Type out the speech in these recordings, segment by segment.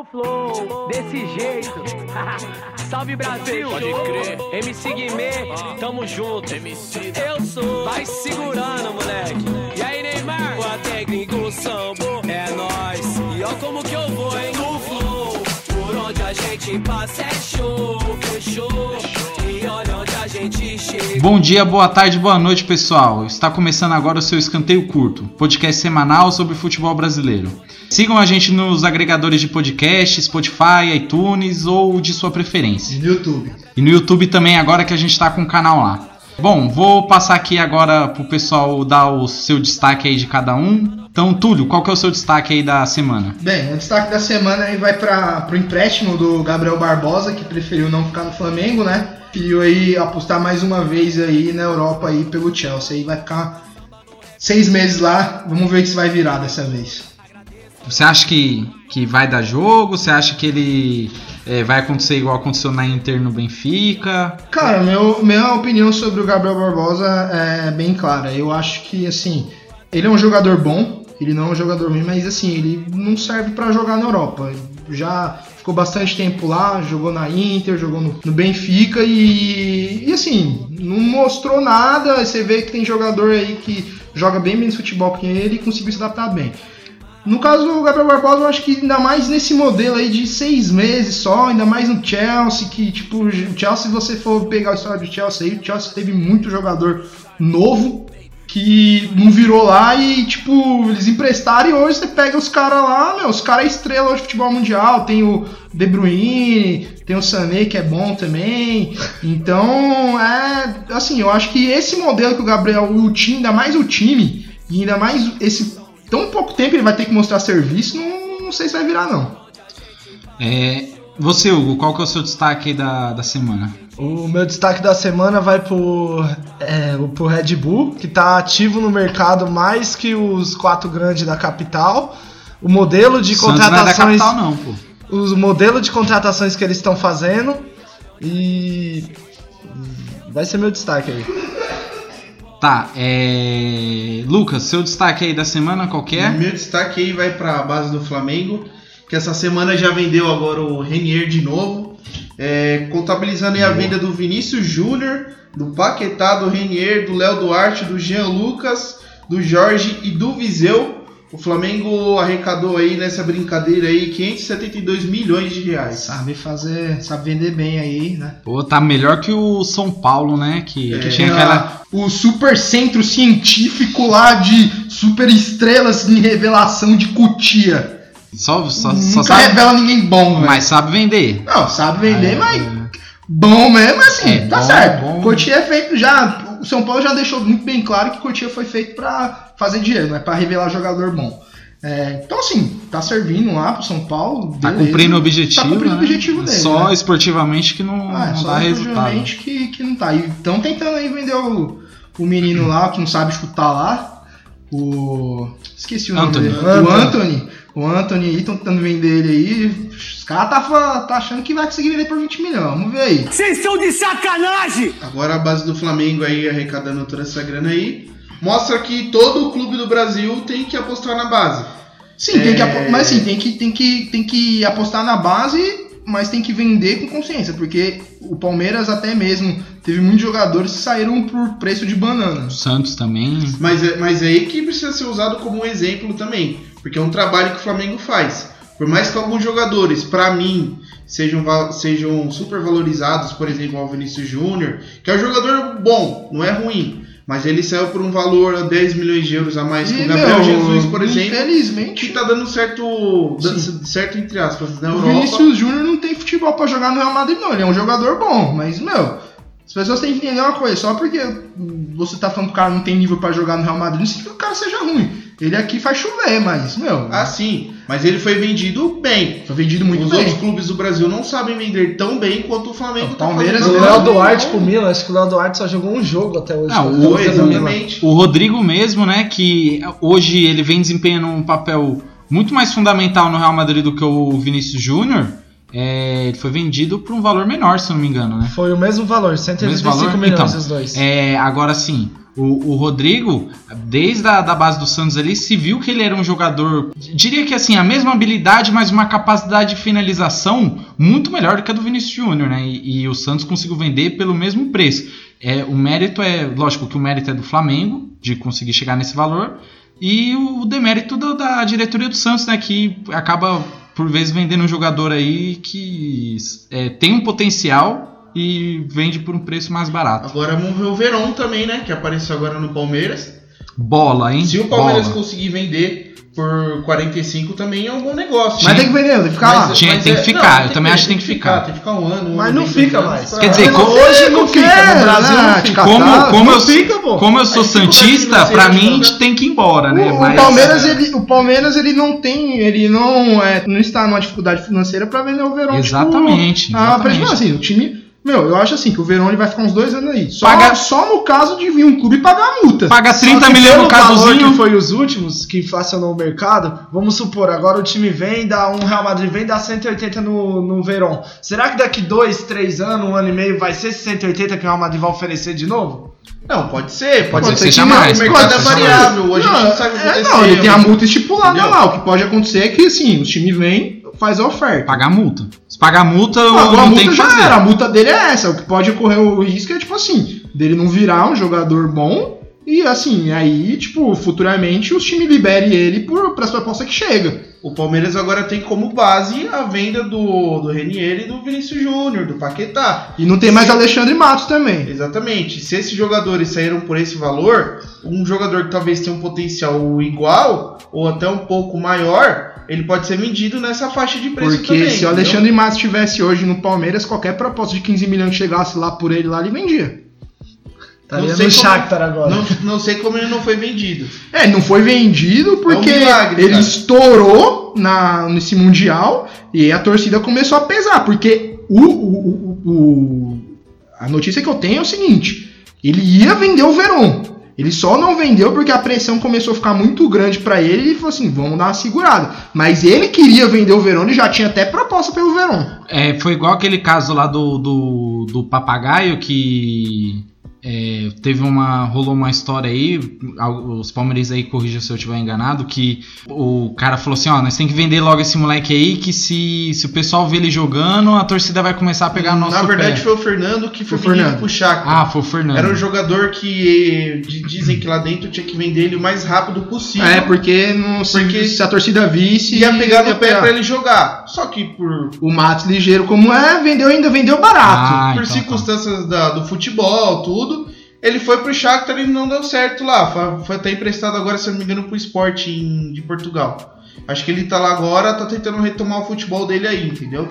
no flow, desse jeito. Salve Brasil, Pode crer. MC Guimê, tamo junto. MC Eu sou, vai segurando, moleque. E aí, Neymar? O técnico sambo é nós. E ó como que eu vou, hein? No flow, por onde a gente passa é show, fechou. Bom dia, boa tarde, boa noite, pessoal. Está começando agora o seu Escanteio Curto, podcast semanal sobre futebol brasileiro. Sigam a gente nos agregadores de podcast, Spotify, iTunes ou de sua preferência. No YouTube. E no YouTube também, agora que a gente está com o canal lá. Bom, vou passar aqui agora pro pessoal dar o seu destaque aí de cada um. Então, Túlio, qual que é o seu destaque aí da semana? Bem, o destaque da semana aí vai para o empréstimo do Gabriel Barbosa, que preferiu não ficar no Flamengo, né? Preferiu aí apostar mais uma vez aí na Europa aí pelo Chelsea. Aí vai ficar seis meses lá. Vamos ver o que vai virar dessa vez. Você acha que, que vai dar jogo? Você acha que ele é, vai acontecer igual aconteceu na Inter no Benfica? Cara, meu, minha opinião sobre o Gabriel Barbosa é bem clara. Eu acho que, assim, ele é um jogador bom, ele não é um jogador ruim, mas, assim, ele não serve pra jogar na Europa. Já ficou bastante tempo lá, jogou na Inter, jogou no, no Benfica e, e, assim, não mostrou nada. Você vê que tem jogador aí que joga bem menos futebol que ele e conseguiu se adaptar bem. No caso do Gabriel Barbosa, eu acho que ainda mais nesse modelo aí de seis meses só, ainda mais no Chelsea, que tipo, o Chelsea, se você for pegar a história do Chelsea aí, o Chelsea teve muito jogador novo que não virou lá e, tipo, eles emprestaram e hoje você pega os caras lá, meu, os caras é estrela hoje de futebol mundial, tem o De Bruyne, tem o Sané que é bom também, então, é, assim, eu acho que esse modelo que o Gabriel, o time, ainda mais o time, e ainda mais esse tão pouco tempo ele vai ter que mostrar serviço, não, não sei se vai virar, não. É, você, Hugo, qual que é o seu destaque aí da, da semana? O meu destaque da semana vai pro, é, pro Red Bull, que está ativo no mercado mais que os quatro grandes da capital. O modelo de Santos não é da contratações. capital, não, pô. o modelo de contratações que eles estão fazendo. E. Vai ser meu destaque aí. Tá, é. Lucas, seu destaque aí da semana qual que é? Meu destaque aí vai para a base do Flamengo, que essa semana já vendeu agora o Renier de novo, é, contabilizando aí a venda do Vinícius Júnior, do Paquetá, do Renier, do Léo Duarte, do Jean Lucas, do Jorge e do Viseu. O Flamengo arrecadou aí nessa brincadeira aí 572 milhões de reais. Sabe fazer, sabe vender bem aí, né? Pô, tá melhor que o São Paulo, né? Que, que É. tinha aquela. o super centro científico lá de super estrelas em revelação de Cutia. Só, só, só Nunca sabe. revela ninguém bom, velho. Mas sabe vender. Não, sabe vender, É, mas é. bom mesmo assim, É, tá bom, certo. bom. Cotia é feito já. O São Paulo já deixou muito bem claro que Cotia foi feito pra fazer dinheiro, não é pra revelar jogador bom. É, então, assim, tá servindo lá pro São Paulo. Tá beleza. cumprindo o objetivo. Tá cumprindo né? o objetivo dele. Só né? esportivamente que não, Ah, é não só dá resultado. esportivamente que, que não tá. E estão tentando aí vender o, o menino lá, que não sabe chutar lá. O. Esqueci o nome Anthony. dele. O Anthony. O Anthony aí, estão tentando vender ele aí. Os caras tá, tá achando que vai conseguir vender por 20 milhões. Vamos ver aí. Vocês estão de sacanagem! Agora a base do Flamengo aí arrecadando toda essa grana aí, mostra que todo clube do Brasil tem que apostar na base. Sim, tem que É. mas assim, tem que, tem, que, tem que apostar na base, mas tem que vender com consciência, porque o Palmeiras até mesmo teve muitos jogadores que saíram por preço de banana. O Santos também. Mas, é- mas aí que precisa ser usado como um exemplo também, porque é um trabalho que o Flamengo faz. Por mais que alguns jogadores, pra mim, sejam, sejam super valorizados, por exemplo, o Vinícius Júnior, que é um jogador bom, não é ruim, mas ele saiu por um valor a 10 milhões de euros a mais que o Gabriel meu, Jesus, por exemplo, Infelizmente, que tá dando certo, Sim. certo entre aspas, na o Europa. Vinícius Júnior não tem futebol pra jogar no Real Madrid, não. Ele é um jogador bom, mas, meu, as pessoas têm que entender uma coisa: só porque você tá falando que o cara não tem nível pra jogar no Real Madrid, não significa que o cara seja ruim. Ele aqui faz chover, mas, meu, Ah, sim, mas ele foi vendido bem. foi vendido muito Os bem. outros clubes do Brasil não sabem vender tão bem quanto o Flamengo O tá Palmeiras fazendo. O Léo Duarte pro Milan, acho que o Léo Duarte só jogou um jogo até hoje. Ah, o- exatamente. O Rodrigo mesmo, né? Que hoje ele vem desempenhando um papel muito mais fundamental no Real Madrid do que o Vinícius Júnior. É, ele foi vendido por um valor menor, se eu não me engano, né? Foi o mesmo valor, Mesmo 185 valor? milhões Então, os dois. É, agora sim, O, o Rodrigo, desde a da base do Santos ali, se viu que ele era um jogador, diria que assim, a mesma habilidade, mas uma capacidade de finalização muito melhor do que a do Vinícius Júnior, né? E, e o Santos conseguiu vender pelo mesmo preço. É, o mérito é, lógico que o mérito é do Flamengo, de conseguir chegar nesse valor, e o demérito do, da diretoria do Santos, né? Que acaba, por vezes, vendendo um jogador aí que é, tem um potencial e vende por um preço mais barato. Agora vamos ver o Verón também, né? Que apareceu agora no Palmeiras. Bola, hein? Se o Palmeiras Bola. conseguir vender por 45 também é um bom negócio. Mas tem que vender, tem que ficar lá. Mas- Tinha- mas tem é- que ficar, não, eu também acho que tem que ficar. Tem que ficar um ano. um Mas ano, não fica mais. pra- Quer dizer, como- hoje não fica, quer, no Brasil né? não fica. Como, como, não eu, fica, pô. como eu sou Aí santista, pra mim jogar. tem que ir embora, né? O, o Mas- Palmeiras, ele, o Palmeiras, ele não tem, ele não, é, não está numa dificuldade financeira pra vender o Verón. Exatamente, Tipo, a exatamente. preço- assim, o time, meu, eu acho assim que o Verón ele vai ficar uns dois anos aí. Só, Paga- só no caso de vir um clube pagar a multa. Paga Só 30 que milhões no valor caduzinho. que foi os últimos que inflacionou o mercado, vamos supor, agora o time vem, dá um Real Madrid vem, dá 180 no, no Verón. Será que daqui dois, três anos, um ano e meio, vai ser esse 180 que o Real Madrid vai oferecer de novo? Não, pode ser. Pode, Pode ser ser que jamais, não, O mercado é variável. A gente não, sabe o que é, não, ele tem a multa estipulada Entendeu? lá. O que pode acontecer é que, assim, os times vêm, faz a oferta. Pagar a multa. Se pagar a multa, eu Ah, a não multa que já fazer. era, a multa dele é essa. O que pode ocorrer o risco é, tipo assim, dele não virar um jogador bom e, assim, aí, tipo, futuramente os times liberem ele por, pras propostas que chega. O Palmeiras agora tem como base a venda do, do Renier e do Vinícius Júnior, do Paquetá. E não tem mais Alexandre Matos também. Exatamente. Se esses jogadores saíram por esse valor, um jogador que talvez tenha um potencial igual ou até um pouco maior, ele pode ser vendido nessa faixa de preço Porque também. se o? Alexandre Matos estivesse hoje no Palmeiras, qualquer proposta de 15 milhões que chegasse lá por ele lá, ele vendia. Tá Não sei no como- Shakhtar agora. Não, não sei como ele não foi vendido. É, não foi vendido porque É um milagre, ele cara. estourou na, nesse Mundial e a torcida começou a pesar. Porque o, o, o- o- a notícia que eu tenho é o seguinte: ele ia vender o Verón. Ele só não vendeu porque a pressão começou a ficar muito grande pra ele e ele falou assim: vamos dar uma segurada. Mas ele queria vender o Verón e já tinha até proposta pelo Verón. É, foi igual aquele caso lá do, do, do papagaio que é, teve uma. rolou uma história aí, os palmeirenses aí corrijam se eu estiver enganado, que o cara falou assim, ó, nós tem que vender logo esse moleque aí, que se, se o pessoal ver ele jogando, a torcida vai começar a pegar nosso Na verdade, pé. foi o Fernando que foi Foi Fernando. pro Shakhtar. Ah, foi o Fernando. Era um jogador que de- dizem que lá dentro tinha que vender ele o mais rápido possível. É, porque, não, se, Porque se a torcida visse. ia pegar no pé pra ele jogar. Só que por, O Matos ligeiro como é, vendeu ainda, vendeu barato. Ah, por então tá. circunstâncias da- do futebol, tudo, ele foi pro Shakhtar e não deu certo lá. Foi, até emprestado agora, se não me engano, pro Sporting de Portugal. Acho que ele tá lá agora, tá tentando retomar o futebol dele aí, entendeu?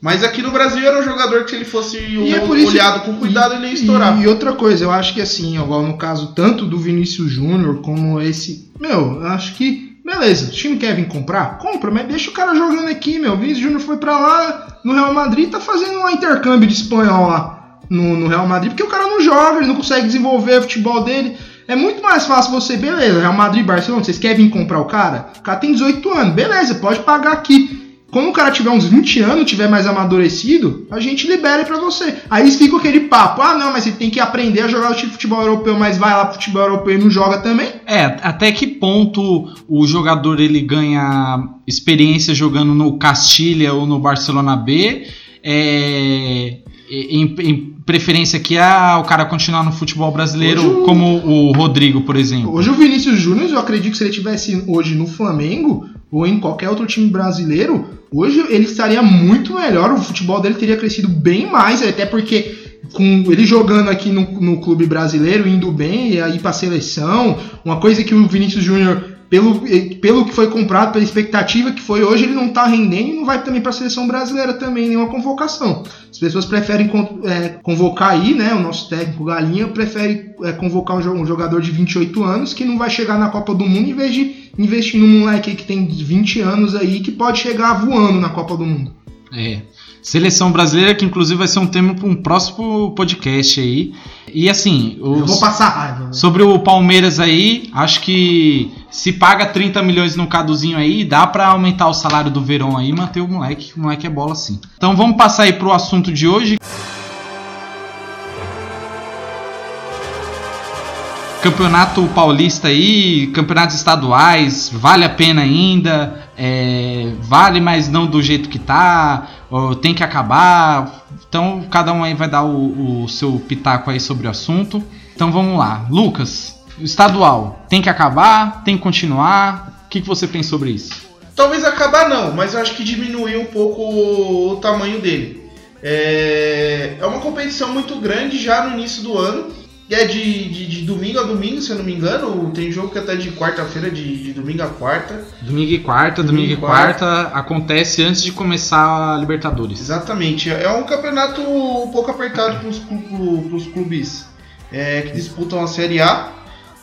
Mas aqui no Brasil era um jogador que se ele fosse E é isso- olhado com cuidado, ele ia estourar. E, e outra coisa, eu acho que assim, igual no caso tanto do Vinícius Júnior como esse. Meu, eu acho que. Beleza, o time quer vir comprar? Compra, mas deixa o cara jogando aqui, meu. O Vinícius Júnior foi pra lá no Real Madrid tá fazendo um intercâmbio de espanhol lá no, no Real Madrid, porque o cara não joga, ele não consegue desenvolver o futebol dele. É muito mais fácil você, beleza, Real Madrid Barcelona, vocês querem vir comprar o cara? O cara tem 18 anos, beleza, pode pagar aqui. Quando o cara tiver uns 20 anos, tiver mais amadurecido, a gente libera pra você. Aí fica aquele papo, ah não, mas você tem que aprender a jogar o tipo de futebol europeu, mas vai lá pro futebol europeu e não joga também. É, até que ponto o jogador ele ganha experiência jogando no Castilha ou no Barcelona B, é, em, em preferência que a, o cara continuar no futebol brasileiro, Hoje como o Rodrigo, por exemplo. Hoje o Vinícius Júnior, eu acredito que se ele tivesse hoje no Flamengo ou em qualquer outro time brasileiro, hoje ele estaria muito melhor, o futebol dele teria crescido bem mais, até porque com ele jogando aqui no, no clube brasileiro, indo bem, e aí pra seleção, uma coisa que o Vinícius Júnior, pelo, pelo que foi comprado, pela expectativa que foi hoje, ele não tá rendendo e não vai também pra seleção brasileira também, nenhuma convocação. As pessoas preferem é, convocar aí, né? O nosso técnico Galinha prefere é, convocar um, jo- jogador de 28 anos que não vai chegar na Copa do Mundo em vez de investir num moleque que tem 20 anos aí que pode chegar voando na Copa do Mundo. É. Seleção brasileira, que inclusive vai ser um tema para um próximo podcast aí. E assim, os- Eu vou passar raiva. né? sobre o Palmeiras aí, acho que se paga 30 milhões no caduzinho aí, dá pra aumentar o salário do Verão aí e manter o moleque, que o moleque é bola sim. Então vamos passar aí pro assunto de hoje. Campeonato paulista aí, campeonatos estaduais, vale a pena ainda? É, vale, mas não do jeito que tá? Tem que acabar? Então cada um aí vai dar o, o seu pitaco aí sobre o assunto. Então vamos lá. Lucas, estadual, tem que acabar? Tem que continuar? O que, que você pensa sobre isso? Talvez acabar não, mas eu acho que diminuir um pouco o tamanho dele. É, é uma competição muito grande já no início do ano. E é de, de, de domingo a domingo, se eu não me engano. Tem jogo que é até de quarta-feira, de, de domingo a quarta. Domingo e quarta, domingo, e quarta, acontece antes de começar a Libertadores. Exatamente. É um campeonato um pouco apertado para os clubes é, que disputam a Série A.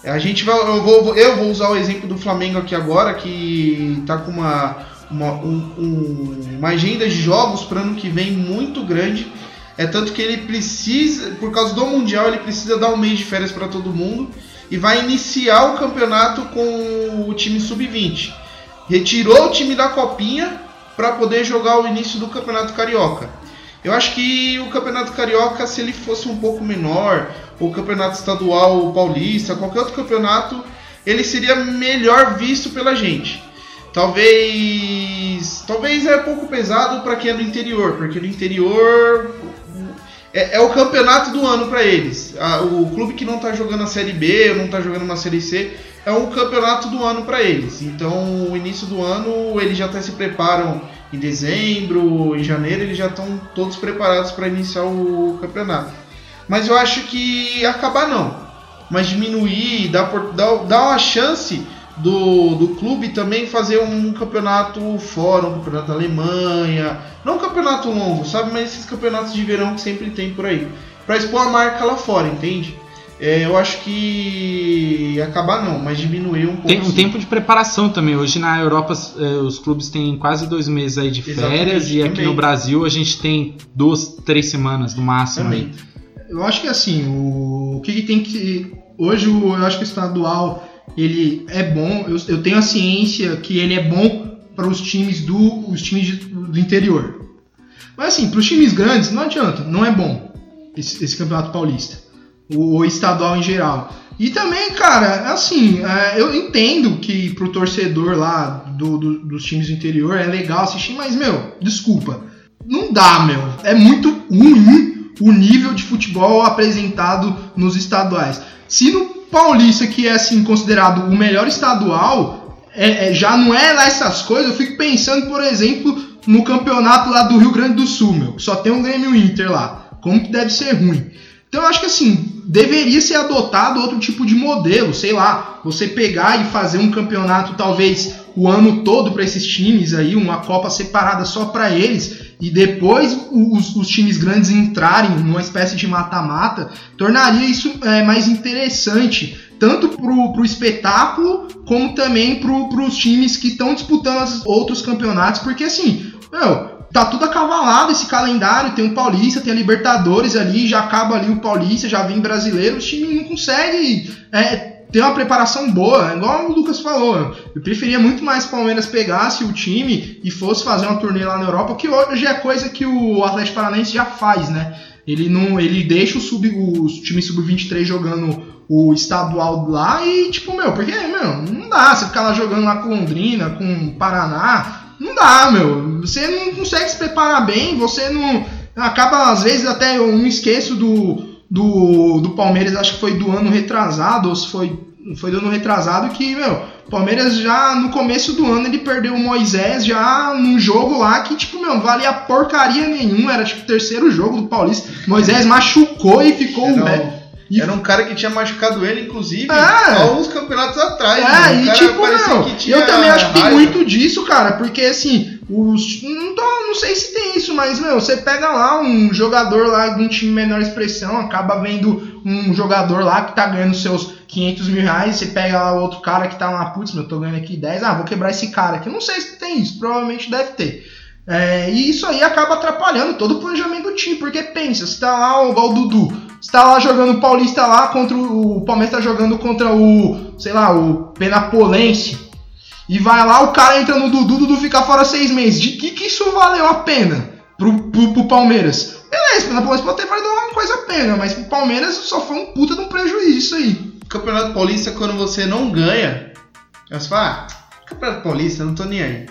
A gente vai, eu vou, eu vou usar o exemplo do Flamengo aqui agora, que está com uma, uma, um, um, uma agenda de jogos para ano que vem muito grande. É tanto que ele precisa, por causa do Mundial, ele precisa dar um mês de férias para todo mundo e vai iniciar o campeonato com o time sub-20. Retirou o time da Copinha para poder jogar o início do Campeonato Carioca. Eu acho que o Campeonato Carioca, se ele fosse um pouco menor, o Campeonato Estadual Paulista, qualquer outro campeonato, ele seria melhor visto pela gente. Talvez, talvez é pouco pesado para quem é do interior, porque no interior é, é o campeonato do ano para eles. o clube que não está jogando a Série B ou não está jogando uma Série C é um campeonato do ano para eles. Então, o início do ano eles já até se preparam em dezembro, em janeiro, eles já estão todos preparados para iniciar o campeonato. Mas eu acho que acabar não, mas diminuir, dar, dar, dar uma chance do, do clube também fazer um campeonato fora, um campeonato da Alemanha, não um campeonato longo, sabe? Mas esses campeonatos de verão que sempre tem por aí, para expor a marca lá fora, entende? É, eu acho que acabar não, mas diminuir um pouco. Tem um sim. tempo de preparação também. Hoje na Europa é, os clubes têm quase dois meses aí de férias Exatamente, e aqui também. no Brasil a gente tem duas, três semanas no máximo. Também. Aí. Eu acho que assim, o, o que, que tem que. Hoje eu acho que o estadual ele é bom. Eu, eu tenho a ciência que ele é bom para os times do os times do interior. Mas assim, para os times grandes não adianta, não é bom esse, esse campeonato paulista, o, o, estadual em geral. E também, cara, assim, é, eu entendo que pro torcedor lá do, do, dos times do interior é legal assistir, mas meu, desculpa, não dá, meu. É muito ruim o nível de futebol apresentado nos estaduais. Se no Paulista, que é assim considerado o melhor estadual, é, é, já não é lá essas coisas. Eu fico pensando, por exemplo, no campeonato lá do Rio Grande do Sul, meu, que só tem um Grêmio Inter lá. Como que deve ser ruim? Então eu acho que assim, deveria ser adotado outro tipo de modelo, sei lá, você pegar e fazer um campeonato talvez o ano todo para esses times aí, uma Copa separada só para eles, e depois os, os, times grandes entrarem numa espécie de mata-mata, tornaria isso é, mais interessante, tanto pro, pro espetáculo, como também pro, pros times que estão disputando os outros campeonatos, porque assim, meu, tá tudo acavalado esse calendário, tem o Paulista, tem a Libertadores ali, já acaba ali o Paulista, já vem brasileiro, os times não conseguem é, ter uma preparação boa, igual o Lucas falou. Eu preferia muito mais o Palmeiras pegasse o time e fosse fazer uma turnê lá na Europa, que hoje é coisa que o Atlético Paranaense já faz, né? Ele não, ele deixa o sub, o time sub-23 jogando o estadual lá e tipo, meu, porque, meu, não dá você ficar lá jogando lá com Londrina, com Paraná, não dá, meu. Você não consegue se preparar bem, você não acaba às vezes até eu não esqueço do do, do Palmeiras, acho que foi do ano retrasado, ou se foi, foi do ano retrasado, que, meu, o Palmeiras já no começo do ano ele perdeu o Moisés já num jogo lá que, tipo, meu, não valia porcaria nenhuma, era tipo o terceiro jogo do Paulista. Moisés machucou e ficou. Era, e... era um cara que tinha machucado ele, inclusive, é. há uns campeonatos atrás. É, e tipo, meu, eu também acho que tem muito disso, cara, porque assim, os, não, tô, não sei se tem isso, mas meu, você pega lá um jogador lá de um time menor expressão, acaba vendo um jogador lá que tá ganhando seus 500 mil reais, você pega lá outro cara que tá lá, putz, meu, tô ganhando aqui 10, ah, vou quebrar esse cara aqui. Não sei se tem isso, provavelmente deve ter. É, e isso aí acaba atrapalhando todo o planejamento do time, porque pensa, você tá lá o, o Dudu, você tá lá jogando o Paulista lá contra o, o Palmeiras tá jogando contra o, sei lá, o Penapolense. E vai lá, o cara entra no Dudu, Dudu fica fora seis meses. De que, que isso valeu a pena pro, pro, pro Palmeiras? Beleza, na Palmeiras pode ter valido uma coisa a pena, mas pro Palmeiras só foi um puta de um prejuízo isso aí. Campeonato Paulista, quando você não ganha, você fala, ah, Campeonato Paulista, não tô nem aí.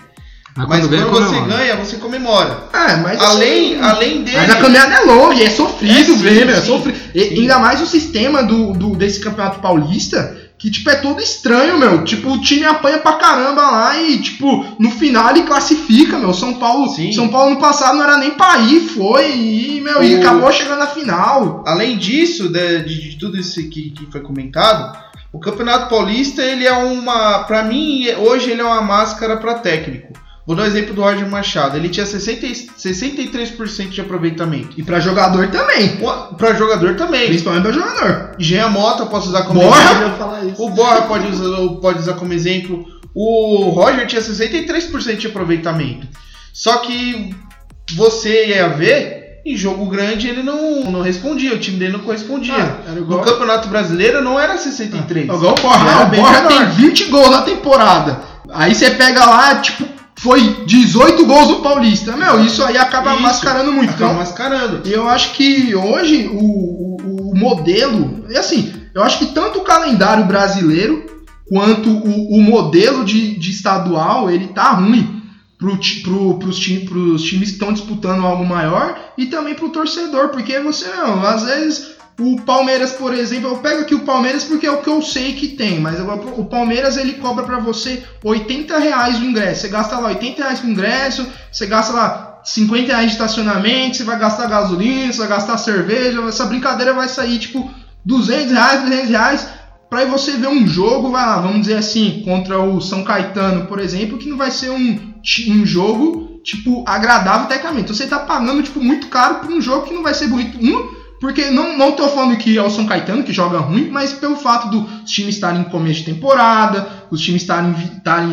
Mas, quando quando você ganha, você comemora. É, mas Além, assim, além dele. Mas a caminhada é longa, e é sofrido É, sim, ver, meu, é sofrido. E ainda mais o sistema do, do- desse campeonato paulista, que, tipo, é todo estranho, meu. Tipo, o time apanha pra caramba lá e, tipo, no final ele classifica, meu. São Paulo, Sim. São Paulo no passado não era nem pra ir, foi, e, meu, e O- acabou chegando na final. Além disso, de, de- de tudo isso que, que foi comentado, o Campeonato Paulista, ele é uma. Pra mim, hoje ele é uma máscara pra técnico. Vou dar o exemplo do Roger Machado. Ele tinha 60, e- 63% de aproveitamento. E pra jogador também. O- Pra jogador também. Principalmente pra jogador. Jean Mota, posso usar como Borja? exemplo. O Borja pode usar, pode usar como exemplo. O Roger tinha 63% de aproveitamento. Só que você ia ver, em jogo grande ele não, não respondia, o time dele não correspondia. Ah, era no igual- Campeonato Brasileiro não era 63. É igual o Borja. Era Ah, o menor. tem 20 gols na temporada. Aí você pega lá, tipo, foi 18 gols no Paulista. Meu, isso aí acaba Isso. mascarando muito. Acaba Então, mascarando. E eu acho que hoje o, o, o modelo. E assim, eu acho que tanto o calendário brasileiro quanto o, o modelo de, de estadual ele tá ruim pro, ti- pro, pros, ti- pros times que estão disputando algo maior e também pro torcedor, porque você, meu, às vezes. O Palmeiras, por exemplo, eu pego aqui o Palmeiras porque é o que eu sei que tem, mas o Palmeiras ele cobra pra você 80 reais o ingresso. Você gasta lá 80 reais com ingresso, você gasta lá 50 reais de estacionamento, você vai gastar gasolina, você vai gastar cerveja, essa brincadeira vai sair tipo 200 reais, 300 reais, pra você ver um jogo, vai lá, vamos dizer assim, contra o São Caetano, por exemplo, que não vai ser um, um jogo, tipo, agradável tecnicamente. Então você tá pagando, tipo, muito caro por um jogo que não vai ser bonito. Um, porque não, não tô falando que é o São Caetano que joga ruim, mas pelo fato dos times estarem em começo de temporada, os times estarem, estarem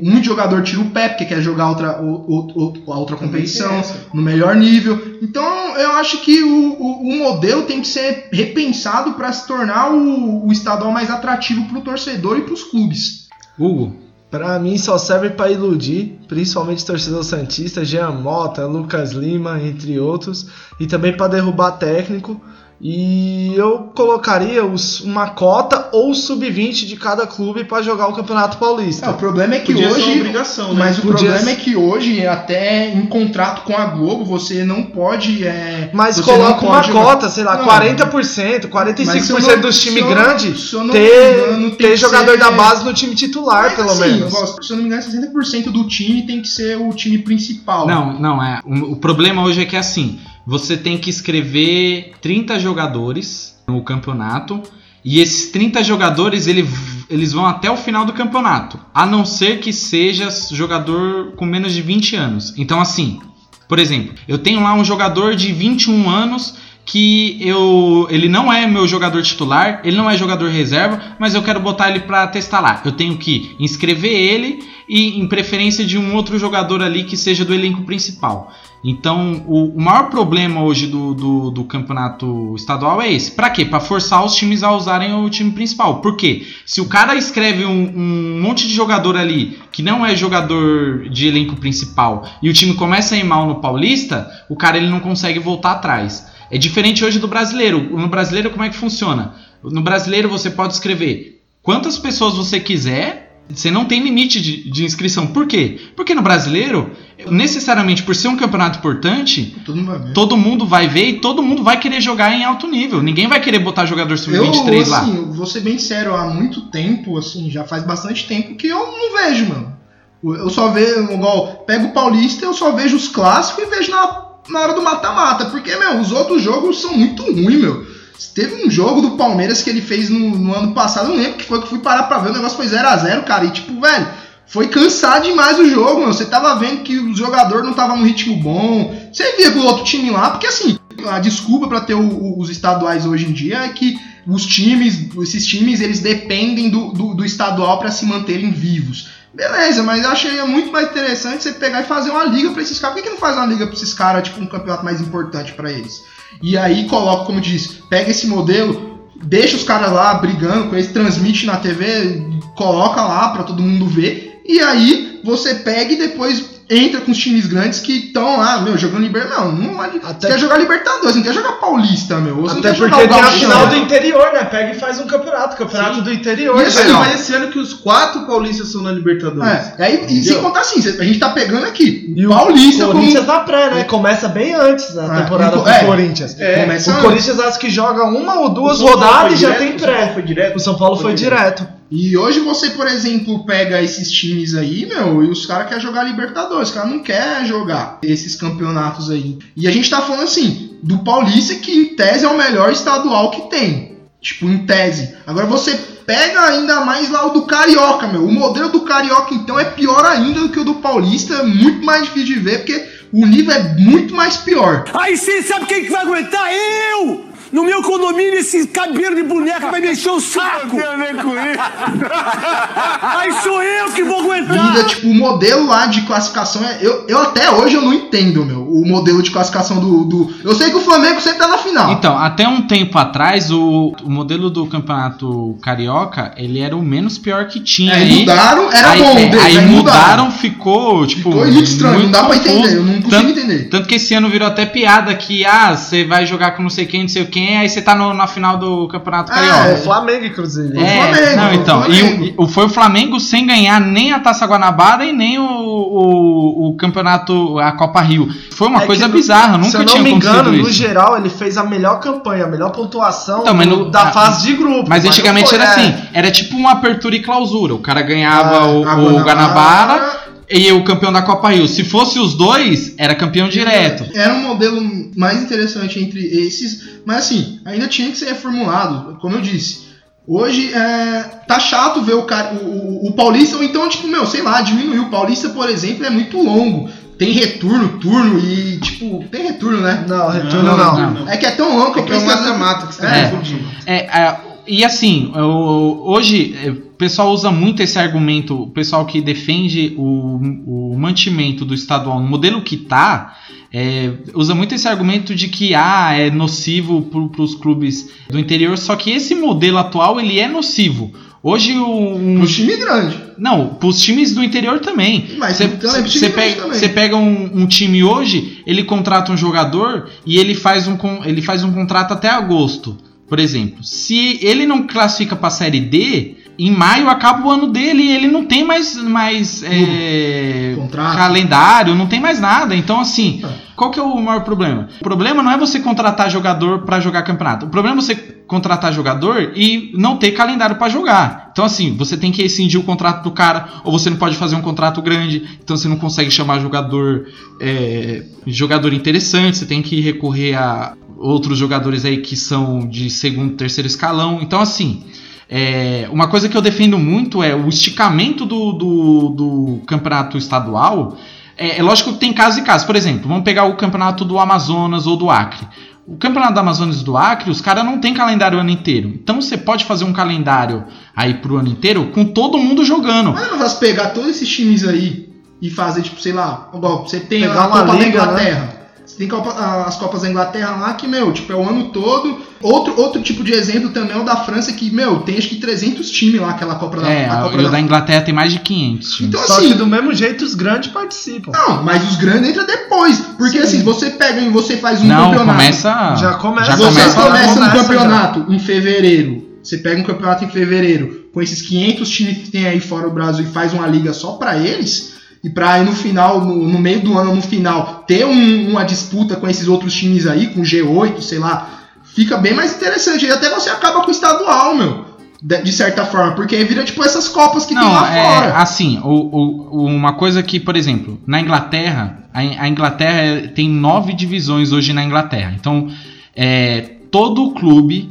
muito jogador tira o pé porque quer jogar outra, o- o- o- a outra competição no melhor nível. Então eu acho que o, o- o modelo tem que ser repensado para se tornar o, o estadual mais atrativo para o torcedor e para os clubes. Hugo, Pra mim só serve pra iludir, principalmente torcedor santista, Jean Mota, Lucas Lima, entre outros, e também pra derrubar técnico. E eu colocaria os- uma cota ou sub-20 de cada clube pra jogar o Campeonato Paulista. É, o problema é que Podia ser uma hoje obrigação, né? Mas o Podia problema ser. é que hoje, até em contrato com a Globo, você não pode. É, Mas coloca uma pode cota, sei lá, Não. 40%, 45% Mas se eu não- dos times grandes ter, engano, ter jogador ser- da base no time titular, Mas, pelo assim, menos. Se eu não me engano, 60% do time tem que ser o time principal. Não, não, é. O, o problema hoje é que é assim: você tem que escrever 30 jogadores no campeonato. E esses 30 jogadores ele, eles vão até o final do campeonato. A não ser que seja jogador com menos de 20 anos. Então, assim, por exemplo, eu tenho lá um jogador de 21 anos que eu ele não é meu jogador titular, ele não é jogador reserva, mas eu quero botar ele para testar lá. Eu tenho que inscrever ele e em preferência de um outro jogador ali que seja do elenco principal. Então, o, o maior problema hoje do, do, do campeonato estadual é esse. Pra quê? Pra forçar os times a usarem o time principal. Por quê? Se o cara escreve um, um monte de jogador ali que não é jogador de elenco principal e o time começa a ir mal no Paulista, o cara ele não consegue voltar atrás. É diferente hoje do brasileiro. No brasileiro, como é que funciona? No brasileiro, você pode escrever quantas pessoas você quiser você não tem limite de, de inscrição. Por quê? Porque no brasileiro, necessariamente por ser um campeonato importante, Todo mundo vai ver. todo mundo vai ver e todo mundo vai querer jogar em alto nível. Ninguém vai querer botar jogador Eu, sub-23 lá. assim, vou ser bem sério, há muito tempo, assim, já faz bastante tempo que eu não vejo, mano. Eu só vejo, igual, pego o Paulista, eu só vejo os clássicos e vejo na, na hora do mata-mata. Porque, meu, os outros jogos são muito ruins, meu. Teve um jogo do Palmeiras que ele fez no, no ano passado, não lembro que foi que fui parar pra ver, o negócio foi 0x0, cara. E tipo, velho, foi cansar demais o jogo, meu. Você tava vendo que o jogador não tava num ritmo bom. Você via com o outro time lá, porque assim, a desculpa pra ter o- o- os estaduais hoje em dia é que os times, esses times, eles dependem do, do, do estadual pra se manterem vivos. Beleza, mas eu achei muito mais interessante você pegar e fazer uma liga pra esses caras. Por que, que não faz uma liga pra esses caras, tipo, um campeonato mais importante pra eles? E aí coloca, como diz, pega esse modelo, deixa os caras lá brigando com eles, transmite na TV, coloca lá pra todo mundo ver. E aí você pega e depois entra com os times grandes que estão lá, meu, jogando Libertadores. Não, não. Até quer jogar Libertadores, não quer jogar Paulista, meu. Você não Até quer jogar porque o tem a final do interior, né? Pega e faz um campeonato, campeonato Sim. do interior. E assim, velho. ó, Mas esse ano que os quatro paulistas são na Libertadores. É, aí, e sem contar assim, a gente tá pegando aqui E o Paulista como... Corinthians na pré, né? Começa bem antes da É, temporada e o- do é, Corinthians. é, começa o antes. Corinthians acho que joga uma ou duas O rodadas e já direto? tem O pré. foi direto? O São Paulo foi Foi direto. E hoje você, por exemplo, pega esses times aí, meu, e os caras querem jogar Libertadores, os caras não querem jogar esses campeonatos aí. E a gente tá falando assim, do Paulista, que em tese é o melhor estadual que tem. Tipo, em tese. Agora você pega ainda mais lá o do Carioca, meu. O modelo do Carioca, então, é pior ainda do que o do Paulista. É muito mais difícil de ver, porque o nível é muito mais pior. Aí sim, sabe quem que vai aguentar? Eu! No meu condomínio, esse cabelo de boneca vai me encher o saco! Aí sou eu que vou Ainda, aguentar! tipo, o modelo lá de classificação é. Eu, eu até hoje eu não entendo, meu. O modelo de classificação do, do. Eu sei que o Flamengo sempre tá na final. Então, até um tempo atrás, o, o modelo do campeonato carioca, ele era o menos pior que tinha. É, aí, mudaram, era aí, bom. é, deles, aí mudaram, ficou, tipo. Ficou muito estranho, não dá pra confuso. entender, eu não consigo Tanto- entender. Tanto que esse ano virou até piada que, ah, você vai jogar com não sei quem, não sei quem, aí você tá no- na final do campeonato Ah, carioca. É, Flamengo, inclusive. o Flamengo, não, foi o então, Flamengo. E, o, e- foi o Flamengo sem ganhar nem a Taça Guanabara e nem o, o, o campeonato, a Copa Rio. Foi uma É coisa que, bizarra, Se nunca eu não tinha me engano, acontecido no isso. geral, ele fez a melhor campanha, a melhor pontuação Então, mas no- da ah, fase de grupo. Mas não antigamente foi, era é. assim, era tipo uma apertura e clausura. O cara ganhava Ah, o, a o Guanabara e o campeão da Copa Rio. Se fosse os dois, era campeão direto. Era um modelo mais interessante entre esses, mas assim, ainda tinha que ser reformulado, como eu disse. Hoje é, tá chato ver o, cara, o, o- o Paulista, ou então, tipo, meu, sei lá, diminuiu. O Paulista, por exemplo, é muito longo. Tem retorno, turno e, tipo, tem retorno, né? Não, retorno Não, não. não. É que é tão longo que eu é um penso vezes- mata-mata que você tá É. confundindo. É, é, e assim, o- hoje é, o pessoal usa muito esse argumento, o pessoal que defende o, o mantimento do estadual no modelo que tá, é, usa muito esse argumento de que ah, é nocivo para os clubes do interior, só que esse modelo atual ele é nocivo. Hoje o um, time grande. não, pros times do interior também. Mas Você então é pega, pega um, um time hoje, ele contrata um jogador e ele faz um, ele faz um contrato até agosto, por exemplo. Se ele não classifica para a Série D, em maio acaba o ano dele e ele não tem mais, mais é, calendário, não tem mais nada. Então, assim, Ah. qual que é o maior problema? O problema não é você contratar jogador para jogar campeonato. O problema é você contratar jogador e não ter calendário para jogar. Então, assim, você tem que rescindir o contrato do cara, ou você não pode fazer um contrato grande, então você não consegue chamar jogador é, jogador interessante, você tem que recorrer a outros jogadores aí que são de segundo, terceiro escalão. Então, assim, é, uma coisa que eu defendo muito é o esticamento do, do, do campeonato estadual. É, é lógico que tem casos e casos. Por exemplo, vamos pegar o campeonato do Amazonas ou do Acre. O campeonato do Amazonas e do Acre, os caras não tem calendário o ano inteiro. Então você pode fazer um calendário aí pro ano inteiro com todo mundo jogando. Mas não vai pegar todos esses times aí e fazer, tipo, sei lá, você tem Pegar a uma Copa da liga, Inglaterra. Você tem Copa- as Copas da Inglaterra lá que, meu, tipo, é o ano todo. Outro, outro tipo de exemplo também é o da França, que, meu, tem acho que 300 times lá, aquela Copa da, É, a Copa da- da Inglaterra tem mais de 500 times. Então, Só assim, que do mesmo jeito os grandes participam. Não, mas os grandes entram depois. Porque Sim. assim, você pega e você faz um não, campeonato. começa. Já começa- Já Você começa. começa, começa um campeonato em fevereiro. Você pega um campeonato em fevereiro com esses 500 times que tem aí fora o Brasil e faz uma liga só pra eles. E pra aí no final, no, no meio do ano, no final, ter um- uma disputa com esses outros times aí, com G8, sei lá, fica bem mais interessante. E até você acaba com o estadual, meu. De, de certa forma, porque aí vira tipo essas copas que tem Não, lá é fora. assim, o, o- uma coisa que, por exemplo, na Inglaterra, a, a Inglaterra é- tem nove divisões hoje na Inglaterra. Então, é, todo clube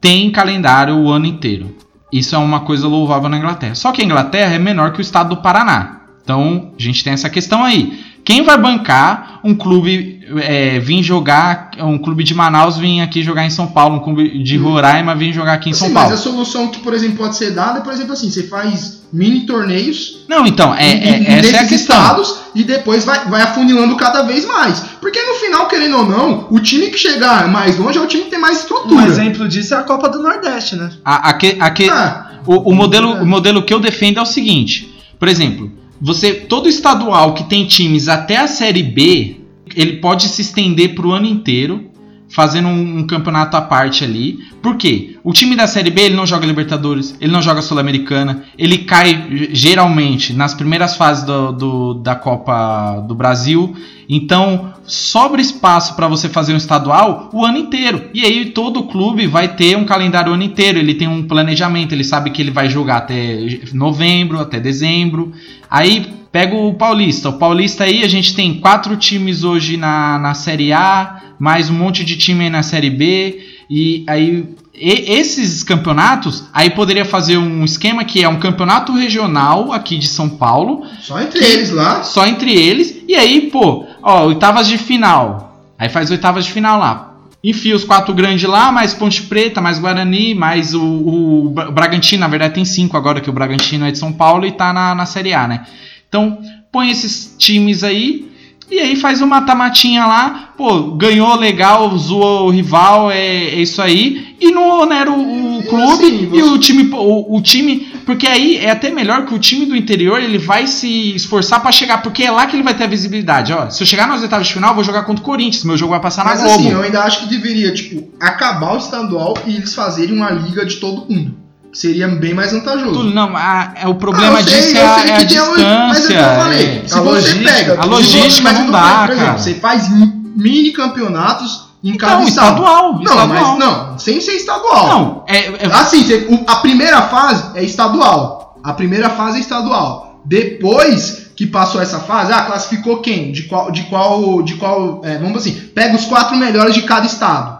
tem calendário o ano inteiro. Isso é uma coisa louvável na Inglaterra. Só que a Inglaterra é menor que o estado do Paraná. Então, a gente tem essa questão aí. Quem vai bancar um clube é, vir jogar, um clube de Manaus vir aqui jogar em São Paulo, um clube de Roraima vir jogar aqui em São Assim, Paulo? mas a solução que, por exemplo, pode ser dada é, por exemplo, assim, você faz mini torneios Não, então, é, em- é- em- essa é a questão. estados e depois vai, vai afunilando cada vez mais. Porque no final, querendo ou não, o time que chegar mais longe é o time que tem mais Um estrutura. exemplo disso é a Copa do Nordeste, né? A, a que- a que- Ah, o, o modelo, o modelo que eu defendo é o seguinte: por exemplo, você todo estadual que tem times até a série B, ele pode se estender pro ano inteiro, fazendo um, um campeonato à parte ali. Por quê? O time da série B ele não joga Libertadores, ele não joga Sul-Americana, ele cai geralmente nas primeiras fases do, do- da Copa do Brasil. Então sobra espaço para você fazer um estadual o ano inteiro. E aí todo clube vai ter um calendário o ano inteiro. Ele tem um planejamento, ele sabe que ele vai jogar até novembro, até dezembro. Aí pega o Paulista. O Paulista aí a gente tem quatro times hoje na, na Série A, mais um monte de time aí na Série B. E aí e- esses campeonatos, aí poderia fazer um esquema que é um campeonato regional aqui de São Paulo, Só entre eles lá. só entre eles. E aí, pô, ó, oitavas de final. Aí faz oitavas de final lá. Enfia os quatro grandes lá, mais Ponte Preta, mais Guarani, mais o, o Bra- Bragantino. Na verdade, tem cinco agora, que o Bragantino é de São Paulo e tá na, na Série A, né? Então, põe esses times aí. E aí faz uma mata-matinha lá, pô, ganhou legal, zoou o rival, é, é isso aí. E não onera o, o E clube assim, e você- o time, o, o time, porque aí é até melhor que o time do interior ele vai se esforçar pra chegar, porque é lá que ele vai ter a visibilidade. Ó, se eu chegar nas oitavas de final, eu vou jogar contra o Corinthians, meu jogo vai passar na Mas Globo. assim, eu ainda acho que deveria, tipo, acabar o estadual e eles fazerem uma liga de todo mundo. Seria bem mais vantajoso. Não, a- é o problema Ah, sei, disso é, a- é a a- distância. Mas é o que eu falei. é. Se A você logística- pega. a logística não dá, falando, por exemplo, cara. Você faz mi- mini campeonatos em cada Não, estado. estadual, Não, estadual. mas não, sem ser estadual. Não, é, é- Assim, você- a primeira fase é estadual. A primeira fase é estadual. Depois que passou essa fase, ah, classificou quem? De qual, de qual, de qual, é, vamos assim, pega os quatro melhores de cada estado.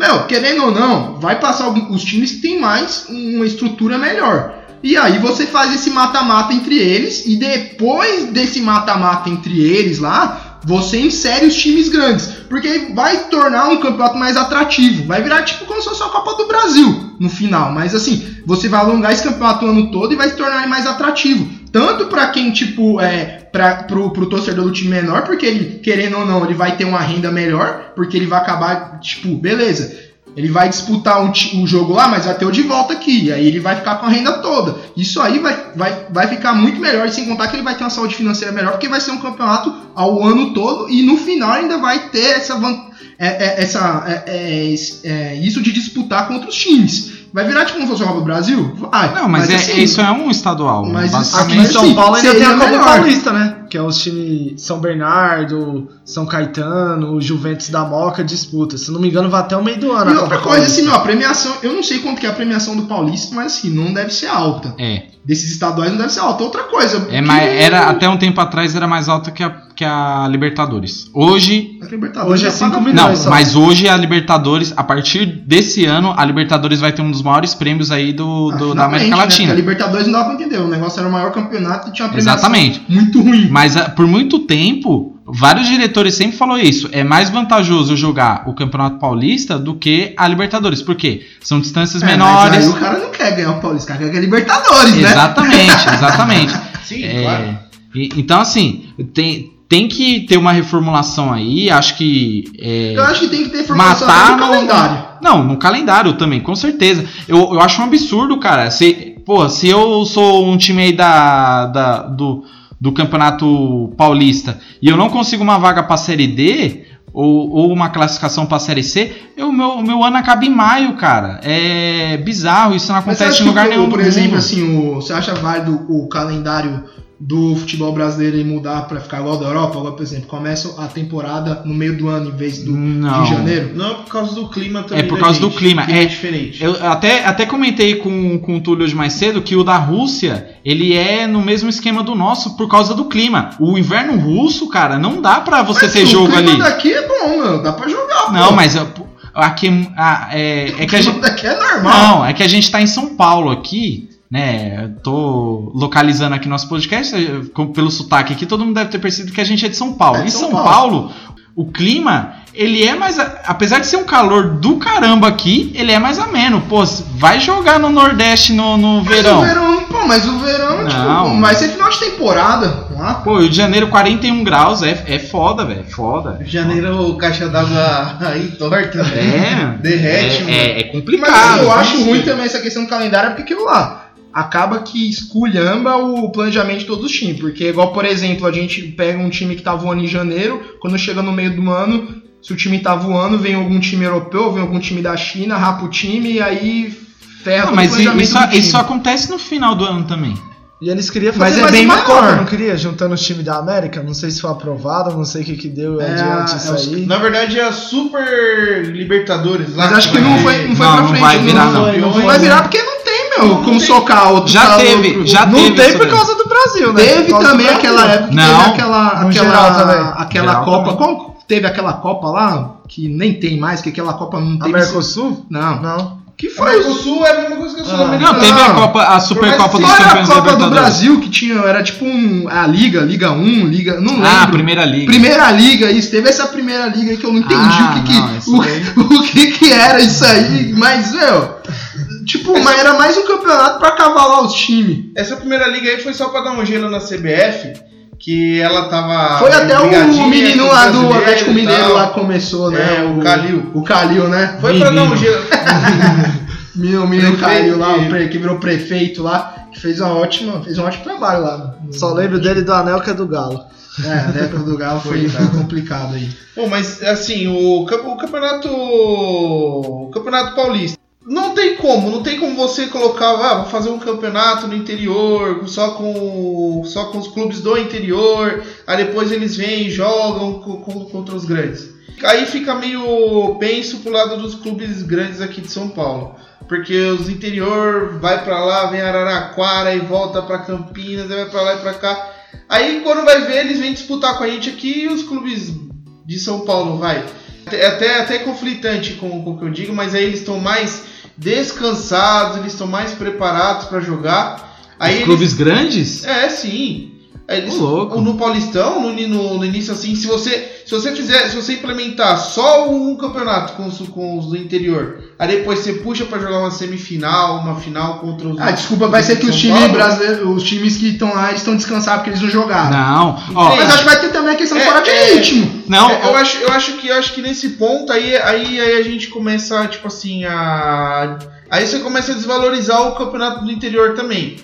Meu, querendo ou não, vai passar algum- os times que tem mais uma estrutura melhor. E aí você faz esse mata-mata entre eles e depois desse mata-mata entre eles lá, você insere os times grandes, porque vai tornar um campeonato mais atrativo. Vai virar tipo como se fosse a Copa do Brasil no final, mas assim, você vai alongar esse campeonato o ano todo e vai se tornar mais atrativo. Tanto pra quem, tipo, é, pra, pro, pro torcedor do time menor, porque ele, querendo ou não, ele vai ter uma renda melhor, porque ele vai acabar, tipo, beleza. Ele vai disputar um, um jogo lá, mas vai ter o de volta aqui. Aí ele vai ficar com a renda toda. Isso aí vai, vai, vai ficar muito melhor. Sem contar que ele vai ter uma saúde financeira melhor, porque vai ser um campeonato ao ano todo. E no final ainda vai ter essa, é, é, essa, é, é, é, isso de disputar contra os times. Vai virar tipo como se fosse a Copa do Brasil? Vai. não, mas, é, assim, isso é um estadual. mas basicamente. Aqui em São Paulo ainda tem a Copa melhor. Paulista, né? Que é os times São Bernardo, São Caetano, Juventus da Moca disputa. Se não me engano, vai até o meio do ano. E outra coisa, Paulista. assim, ó, a premiação, eu não sei quanto que é a premiação do Paulista, mas assim, não deve ser alta. É, Desses estaduais não deve ser alta. Outra coisa. é mais, era até um tempo atrás era mais alta que a, que a Libertadores. Hoje a Libertadores Hoje é já 5 paga- milhões. Não, só. mas hoje a Libertadores, a partir desse ano, a Libertadores vai ter um dos maiores prêmios aí do, Ah, do- da finalmente, América né? Latina. a Libertadores não dá pra entender. O negócio era o maior campeonato e tinha uma premiação Exatamente. muito ruim. Mas ah, por muito tempo, vários diretores sempre falou isso. É mais vantajoso jogar o Campeonato Paulista do que a Libertadores. Por quê? São distâncias É, mas menores. aí o cara não quer ganhar o Paulista, o cara quer ganhar a Libertadores, né? Exatamente, exatamente. Sim, É, claro. e- então, assim, tem, tem que ter uma reformulação aí. Acho que. é, Eu acho que tem que ter formação matar no no- calendário. Não, no calendário também, com certeza. Eu, eu acho um absurdo, cara. Se, pô, se eu sou um time aí da, da, do, do Campeonato Paulista e eu não consigo uma vaga pra Série D ou, ou uma classificação pra Série C, eu, meu, meu ano acaba em maio, cara. É bizarro, isso não acontece em lugar que, nenhum. Por exemplo, mundo. assim, o, você acha válido o calendário do futebol brasileiro e mudar pra ficar igual da Europa? Agora, por exemplo, começa a temporada no meio do ano em vez do, Não. de janeiro? Não é por causa do clima também. É por né, causa do gente? clima, Que é é- diferente. Eu até, até comentei com, com o Túlio hoje mais cedo que o da Rússia, ele é no mesmo esquema do nosso por causa do clima. O inverno russo, cara, não dá pra você Mas, ter jogo o clima ali. daqui é bom, mano. Dá pra jogar, Não, pô. mas eu- aqui ah, é, é que a o gente. clima daqui é normal. Não, é que a gente tá em São Paulo aqui, né? Eu Tô localizando aqui nosso podcast, eh, pelo sotaque aqui, todo mundo deve ter percebido que a gente é de São Paulo. É de em São São Paulo. Paulo, o clima, ele é mais. Apesar de ser um calor do caramba aqui, ele é mais ameno. Pô, vai jogar no Nordeste no, no Mas verão. o verão, pô, mas o verão, Não. tipo, vai ser final de temporada lá. Pô, Rio de Janeiro, 41 graus, é, é foda, velho. É foda. Janeiro, o caixa d'água aí torta? É. Derrete, é, mano. é, é Mas complicado. eu tá? acho ruim também essa questão do calendário, porque lá, acaba que esculhamba o planejamento de todos os times. Porque, igual, por exemplo, a gente pega um time que tá voando em janeiro, quando chega no meio do ano, se o time tá voando, vem algum time europeu, vem algum time da China, rapa o time e aí ferra Não, o mas planejamento isso, do time. isso acontece no final do ano também. E eles queriam Mas fazer é mais bem uma maior. Copa, não queria? Juntando os times da América. Não sei se foi aprovado, não sei o que que deu É, adiante é isso os- aí. Na verdade é a Super Libertadores lá. Mas acho que vai não foi, não foi Não, pra não frente. vai virar, não. não Não foi, vai não. virar porque não tem, Não como tem. socar outro. Já teve, outro- já não teve tem isso por causa do Brasil, né? Teve também aquela época que Não. teve aquela, aquela, geral aquela Geral Copa. também. Como teve aquela Copa lá, que nem tem mais, que aquela Copa não A teve. Mercosul? Não. Não. Que O foi isso? Mercosul é a mesma coisa que a Ah. Sul-Americana. Não, teve a Não. Copa, a Supercopa dos Qual era a Campeões Copa do Libertadores. Brasil que tinha? Era tipo um, a Liga, Liga 1, Liga. Não lembro. Ah, Primeira Liga. Primeira Liga, isso. Teve essa primeira liga aí que eu não entendi Ah, o que que, não, daí- o, o que que era isso aí. Mas, meu, tipo, mas era mais um campeonato pra cavalar os times. Essa primeira liga aí foi só pra dar um gelo na CBF, que ela tava. Foi até o menino lá do Atlético Mineiro lá que começou, né? É, o Calil. O Calil, né? Foi pra dar um Menino. gelo. Menino Prefeito Calil lá, o que virou prefeito lá, que fez uma ótima, fez um ótimo trabalho lá. Só lembro dele do Anel que é do Galo. É, a época do Galo foi, foi complicado aí. Pô, mas assim, o, o campeonato. O campeonato paulista. Não tem como, não tem como você colocar, ah, vou fazer um campeonato no interior, só com, só com os clubes do interior, aí depois eles vêm e jogam co- co- contra os grandes. Aí fica meio penso pro lado dos clubes grandes aqui de São Paulo. Porque os interior vai pra lá, vem Araraquara e volta pra Campinas, aí vai pra lá e pra cá. Aí quando vai ver, eles vêm disputar com a gente aqui e os clubes de São Paulo vai. É até, até conflitante com, com o que eu digo, mas aí eles estão mais descansados, eles estão mais preparados pra jogar. Aí Os eles- clubes grandes? é, sim. Eles, Ô, louco. No Paulistão, no, no, no início assim, se você, se você fizer, se você implementar só um campeonato com os, com os do interior, aí depois você puxa pra jogar uma semifinal, uma final contra os Ah, desculpa, vai ser que os times brasileiros, os times que estão lá, estão descansados porque eles não jogaram. Não. Ó? Mas acho que vai ter também a questão É, fora de é. ritmo. não, É, eu, ó, acho, eu acho que eu acho que nesse ponto aí, aí, aí a gente começa, tipo assim, a. Aí você começa a desvalorizar o campeonato do interior também.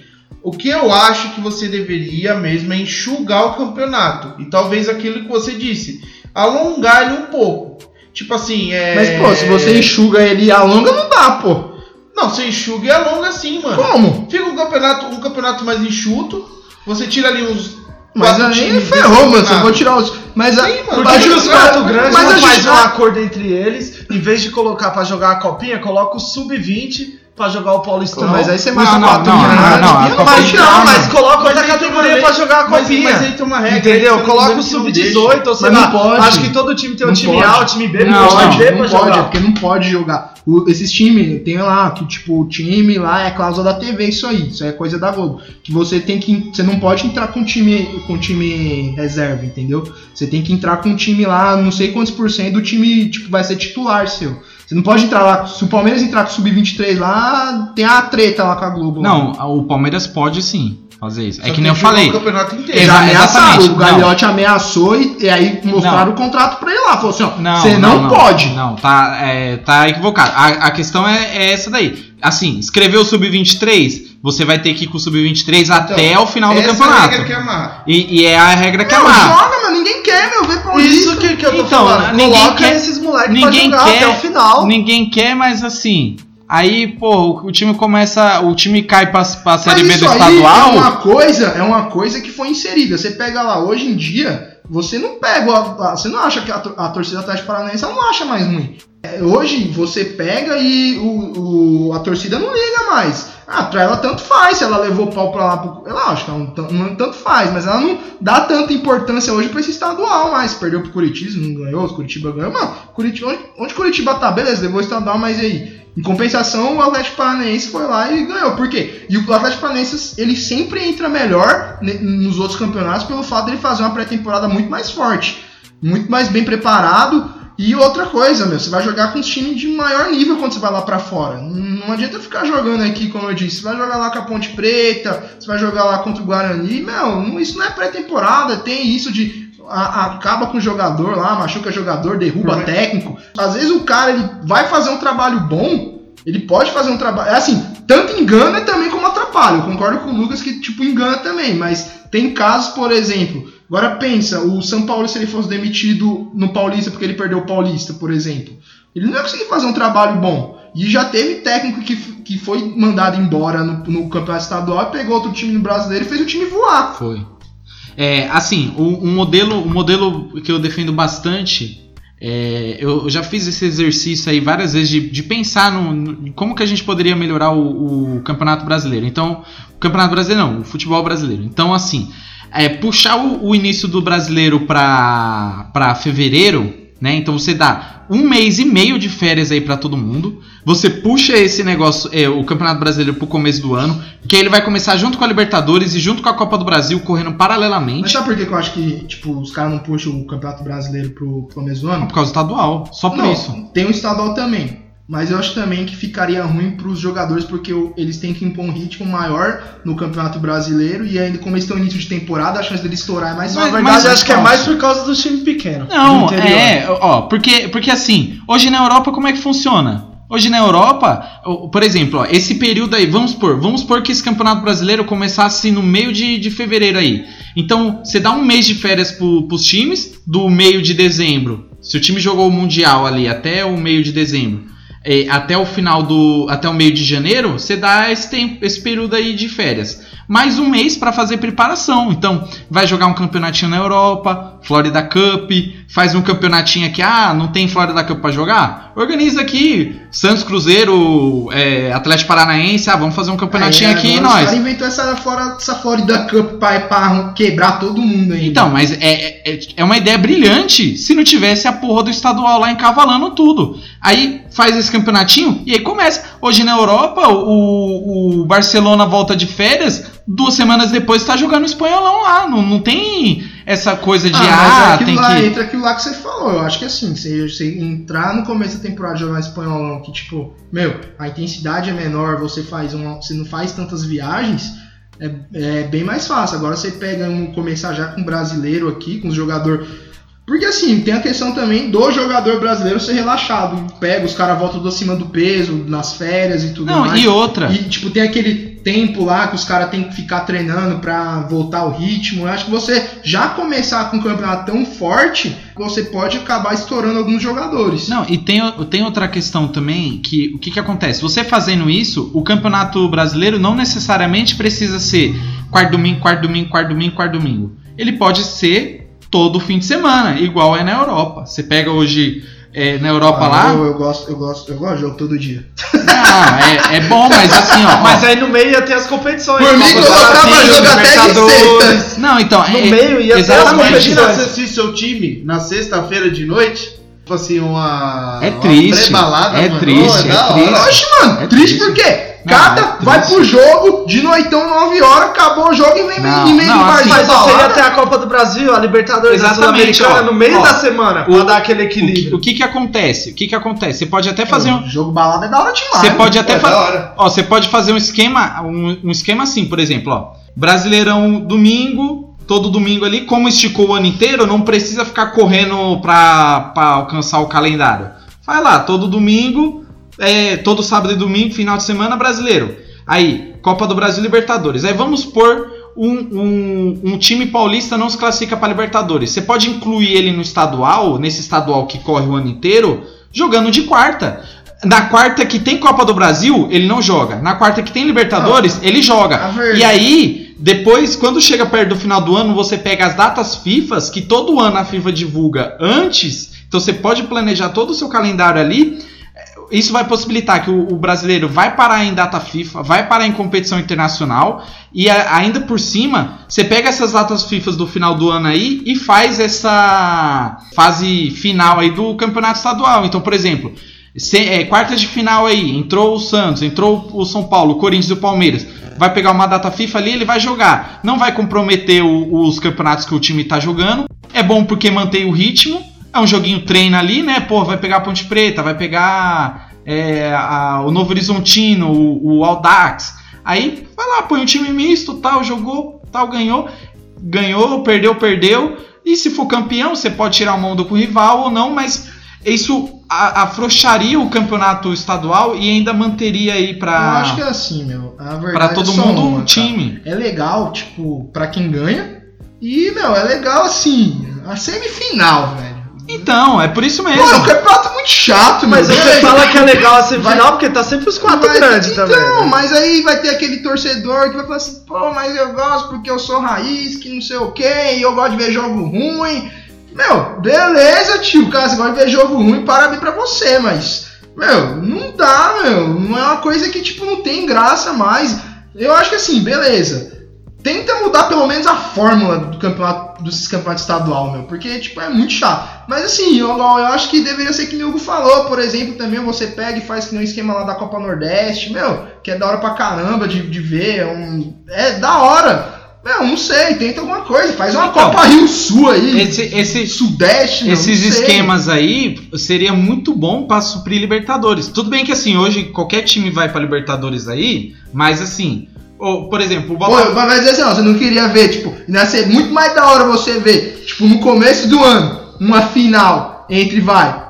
O que eu acho que você deveria mesmo é enxugar o campeonato. E talvez aquilo que você disse, alongar ele um pouco. Tipo assim, é. Mas, pô, se você enxuga ele e alonga, não dá, pô. Não, você enxuga e alonga sim, mano. Como? Fica um campeonato, um campeonato mais enxuto. Você tira ali uns. Mas aí ferrou, mano. Você vou tirar os. Mas a. Sim, mano. a- que os quatro grandes mas não gente- um acordo entre eles, em vez de colocar pra jogar a copinha, coloca o sub-20 pra jogar o Paulistão. Mas aí você Não, mata não, quatro não, não, não, a Copa vai de tirar, Não, mas mas coloca outra Mas categoria pra jogar a mas- copinha. mas aí tem uma regra, Entendeu? não Coloca o engano, que não sub-18, ou sei Mas lá. não pode. Acho que todo time tem um Não time. A, um time B, Não, não, time não, D não pra pode, é jogar. porque não pode jogar. O- esses times, tem lá que tipo, o time lá é cláusula da TV, isso aí, isso aí é coisa da Globo. Que você tem que. Você não pode entrar com time, com time reserva, entendeu? Você tem que entrar com um time lá, não sei quantos por cento do time tipo, vai ser titular seu. Você não pode entrar lá. Se o Palmeiras entrar com o Sub-23 lá, tem a treta lá com a Globo. lá. não, o Palmeiras pode sim fazer isso. É Só que nem eu falei. O campeonato inteiro. Eles ameaçaram, o Gagliotti ameaçou e, e aí mostraram Não. o contrato pra ele lá. Falou assim: ó, Não, você não, pode. Não, tá, é, tá equivocado. A, a questão é, é essa daí. Assim, escreveu o Sub-23, você vai ter que ir com o Sub-23 até o final do campeonato. É a regra que amarra. E, e é a regra que Não, amarra. joga, mas ninguém quer, ver Paulista. Isso que, que eu tô Então, falando. ninguém Coloca quer- esses moleques ninguém pra jogar quer- até o final. Ninguém quer, mas assim. Aí, pô, o, time começa. O time cai pra, pra Série B do estadual. É uma coisa, é uma coisa que foi inserida. Você pega lá hoje em dia, você não pega, a- a- você não acha que a, a torcida Atlético Paranaense não acha mais ruim. É, hoje você pega e o, o- a torcida não liga mais. Ah, pra ela tanto faz se ela levou pau pra lá. Pro, ela acha que ela não, não tanto faz, mas ela não dá tanta importância hoje pra esse estadual mais. Perdeu pro Curitiba, não ganhou, os Curitiba ganhou. Mano, Curitiba, onde, onde Curitiba tá? Beleza, levou o estadual, mas aí? Em compensação, o Atlético Paranaense foi lá e ganhou. Por quê? E o Atlético Paranaense, ele sempre entra melhor nos outros campeonatos pelo fato dele fazer uma pré-temporada muito mais forte, muito mais bem preparado. E outra coisa, meu, você vai jogar com os times de maior nível quando você vai lá pra fora. Não adianta ficar jogando aqui, como eu disse. Você vai jogar lá com a Ponte Preta, você vai jogar lá contra o Guarani. Meu, isso não é pré-temporada. Tem isso de acaba com o jogador lá, machuca jogador, derruba mais- técnico. Às vezes o cara ele vai fazer um trabalho bom, Ele pode fazer um trabalho. É assim, tanto engana também como atrapalha. Eu concordo com o Lucas que, tipo, engana também. Mas tem casos, por exemplo. Agora pensa, o São Paulo, se ele fosse demitido no Paulista porque ele perdeu o Paulista, por exemplo. Ele não ia conseguir fazer um trabalho bom. E já teve técnico que, que foi mandado embora no, no campeonato estadual pegou outro time no brasileiro e fez o time voar. Foi. É, assim, um modelo, um modelo que eu defendo bastante. é, eu, eu já fiz esse exercício aí várias vezes de, de pensar no, no- como que a gente poderia melhorar o, o campeonato brasileiro. Então, o campeonato brasileiro não, o futebol brasileiro. Então, assim, é, puxar o, o início do brasileiro para fevereiro, né? Então você dá um mês e meio de férias aí para todo mundo. Você puxa esse negócio, é, o Campeonato Brasileiro pro começo do ano, que aí ele vai começar junto com a Libertadores e junto com a Copa do Brasil correndo Mas paralelamente. sabe por que que eu acho que, tipo, os caras não puxam o Campeonato Brasileiro pro pro começo do ano? Por causa do estadual, só por não, isso. tem o estadual também. Mas eu acho também que ficaria ruim pros jogadores porque eles têm que impor um ritmo maior no Campeonato Brasileiro e ainda como eles estão no início de temporada, a chance deles estourar é mais Mas- verdade, acho que é mais por causa do time pequeno. Não, é, ó, porque, porque assim, hoje na Europa como é que funciona? Hoje na Europa, por exemplo, ó, esse período aí, vamos supor, vamos supor que esse campeonato brasileiro começasse no meio de, de fevereiro aí. Então, você dá um mês de férias pro, pros times, do meio de dezembro. Se o time jogou o Mundial ali até o meio de dezembro, é, até o final do. até o meio de janeiro, você dá esse, tempo, esse período aí de férias. Mais um mês para fazer preparação. Então, vai jogar um campeonatinho na Europa, Florida Cup, faz um campeonatinho aqui, ah, não tem Florida Cup para jogar? Organiza aqui, Santos Cruzeiro, é, Atlético Paranaense, ah, vamos fazer um campeonatinho É, aqui e nós. caras inventou essa, fora, essa Florida Cup pra, pra quebrar todo mundo aí. Então, mas é, é, é uma ideia brilhante se não tivesse a porra do estadual lá encavalando tudo. Aí faz esse campeonatinho e aí começa. Hoje na Europa, o, o Barcelona volta de férias, duas semanas depois está jogando o espanholão lá. Não, não tem essa coisa de Ah, ah, é aquilo tem lá, que. entra aquilo lá que você falou. Eu acho que assim, você, você entrar no começo da temporada e jogar espanholão, que tipo, meu, a intensidade é menor, você faz uma. Você não faz tantas viagens, é, é bem mais fácil. Agora você pega um começar já com um brasileiro aqui, com os jogadores. Porque assim, tem a questão também do jogador brasileiro ser relaxado. Pega, os caras voltam do acima do peso, nas férias e tudo Não, mais. e outra. E, tipo, tem aquele tempo lá que os caras têm que ficar treinando pra voltar ao ritmo. Eu acho que você já começar com um campeonato tão forte, você pode acabar estourando alguns jogadores. Não, e tem, tem outra questão também, que o que, que acontece? Você fazendo isso, o campeonato brasileiro não necessariamente precisa ser quarto domingo, quarto domingo, quarto domingo, quarto domingo. Ele pode ser todo fim de semana, igual é na Europa. Você pega hoje é, na Europa Ah, lá. Eu, eu gosto, eu gosto, eu gosto de jogo todo dia. Não, é, é bom, mas assim, ó. Mas aí no meio ia ter as competições. Por mim, colocava Brasil, jogo até de não, então. No é- meio ia ter as exatamente. competições. Imagina você assistir seu time na sexta-feira de noite. Tipo assim, uma. É uma triste, pré-balada, é mano. triste, Oh, é hora. triste. Oxe, mano, É triste por quê? Não, Cada é vai pro jogo, de noitão, 9 horas, acabou o jogo e vem Não, e vem não, assim, Mas você ia balada. ter a Copa do Brasil, a Libertadores, a Exatamente, Sul-Americana ó. no meio Ó, da semana, pra o- dar aquele O que, equilíbrio. o que que acontece? O que que acontece? Você pode até fazer um. Jogo balada é da hora demais. Você pode até É fazer. Ó, você pode fazer um esquema, um, um esquema assim, por exemplo, ó. Brasileirão domingo, todo domingo ali, como esticou o ano inteiro, não precisa ficar correndo pra, pra alcançar o calendário. Vai lá, todo domingo, é, todo sábado e domingo, final de semana, brasileiro. Aí, Copa do Brasil Libertadores. Aí vamos pôr um, um, um time paulista não se classifica para Libertadores. Você pode incluir ele no estadual, nesse estadual que corre o ano inteiro, jogando de quarta. Na quarta que tem Copa do Brasil, ele não joga. Na quarta que tem Libertadores, ele joga. E aí, depois, quando chega perto do final do ano, você pega as datas FIFAs, que todo ano a FIFA divulga antes. Então você pode planejar todo o seu calendário ali. Isso vai possibilitar que o, o brasileiro vai parar em data FIFA, vai parar em competição internacional e a- ainda por cima, você pega essas datas FIFA do final do ano aí e faz essa fase final aí do campeonato estadual. Então, por exemplo, se, é, quartas de final aí, entrou o Santos, entrou o São Paulo, o Corinthians e o Palmeiras. Vai pegar uma data FIFA ali, ele vai jogar. Não vai comprometer o- os campeonatos que o time tá jogando. É bom porque mantém o ritmo. É um joguinho treino ali, né? Pô, vai pegar a Ponte Preta, vai pegar é, a- o Novo Horizontino, o, o Audax. Aí vai lá, põe um time misto, tal, jogou, tal, ganhou. Ganhou, perdeu, perdeu. E se for campeão, você pode tirar o mão do rival ou não, mas isso afrouxaria o campeonato estadual e ainda manteria aí Eu pra, acho que é assim, meu. A verdade pra todo é mundo uma, um time. É legal, tipo, pra quem ganha. E, meu, é legal assim, a semifinal, velho. Então, é por isso mesmo. Pô, é um campeonato muito chato, Mas meu. você fala que é legal a semifinal Vai- porque tá sempre os quatro Mas- grandes então, também. né? mas aí vai ter aquele torcedor que vai falar assim, pô, mas eu gosto porque eu sou raiz, que não sei o que, e eu gosto de ver jogo ruim. Meu, beleza, tio, cara, você gosta de ver jogo ruim, parabéns pra você, mas, meu, não dá, meu, não é uma coisa que, tipo, não tem graça mais. Eu acho que assim, beleza. Tenta mudar pelo menos a fórmula do campeonato, dos campeonatos estadual, meu, porque, tipo, é muito chato. Mas assim, eu, eu acho que deveria ser que o Hugo falou, por exemplo, também você pega e faz que nem um esquema lá da Copa Nordeste, meu, que é da hora pra caramba de, de ver, é, um, é da hora. Meu, não sei, tenta alguma coisa, faz uma Então, Copa Rio Sul aí, Esse, esse, Sudeste, meu, esses não esquemas aí seria muito bom pra suprir Libertadores. Tudo bem que assim, hoje qualquer time vai pra Libertadores aí, mas assim, ou, por exemplo, o Botafogo. mas vai dizer assim, ó, você não queria ver, tipo, ia ser muito mais da hora você ver, tipo, no começo do ano, uma final entre, vai,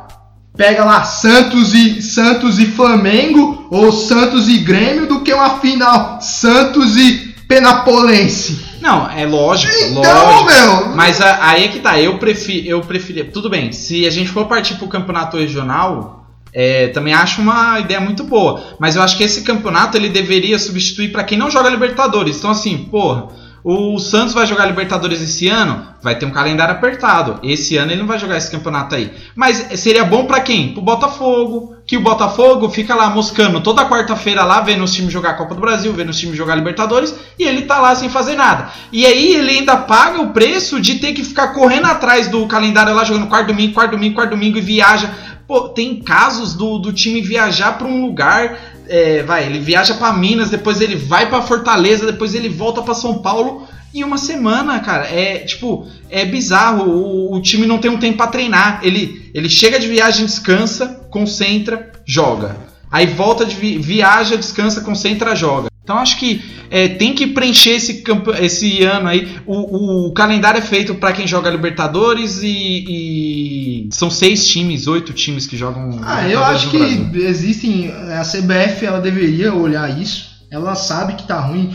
pega lá Santos e Santos e Flamengo, ou Santos e Grêmio, do que uma final Santos e Penapolense. Não, é lógico, Então, lógico. meu, Mas aí é que tá, eu prefiro, eu preferia. Tudo bem, se a gente for partir pro campeonato regional, é, também acho uma ideia muito boa. Mas eu acho que esse campeonato ele deveria substituir pra quem não joga Libertadores. Então, assim, porra, o Santos vai jogar Libertadores esse ano, vai ter um calendário apertado. Esse ano ele não vai jogar esse campeonato aí. Mas seria bom pra quem? Pro Botafogo. Que o Botafogo fica lá moscando toda quarta-feira lá, vendo os times jogar Copa do Brasil, vendo os times jogar Libertadores, e ele tá lá sem fazer nada. E aí ele ainda paga o preço de ter que ficar correndo atrás do calendário lá, jogando quarto domingo, quarto domingo, quarto domingo e viaja. Pô, tem casos do, do time viajar pra um lugar. É, vai, ele viaja pra Minas, depois ele vai pra Fortaleza, depois ele volta pra São Paulo em uma semana, cara. É tipo, é bizarro. O, o time não tem um tempo pra treinar. Ele, ele chega de viagem, descansa, concentra, joga. Aí volta de vi- viaja, descansa, concentra, joga. Então acho que é, tem que preencher esse, campo, esse ano aí. O, o calendário é feito pra quem joga Libertadores e, e são seis times, oito times que jogam. Ah, eu acho que Brasil. existem. A CBF ela deveria olhar isso. Ela sabe que tá ruim.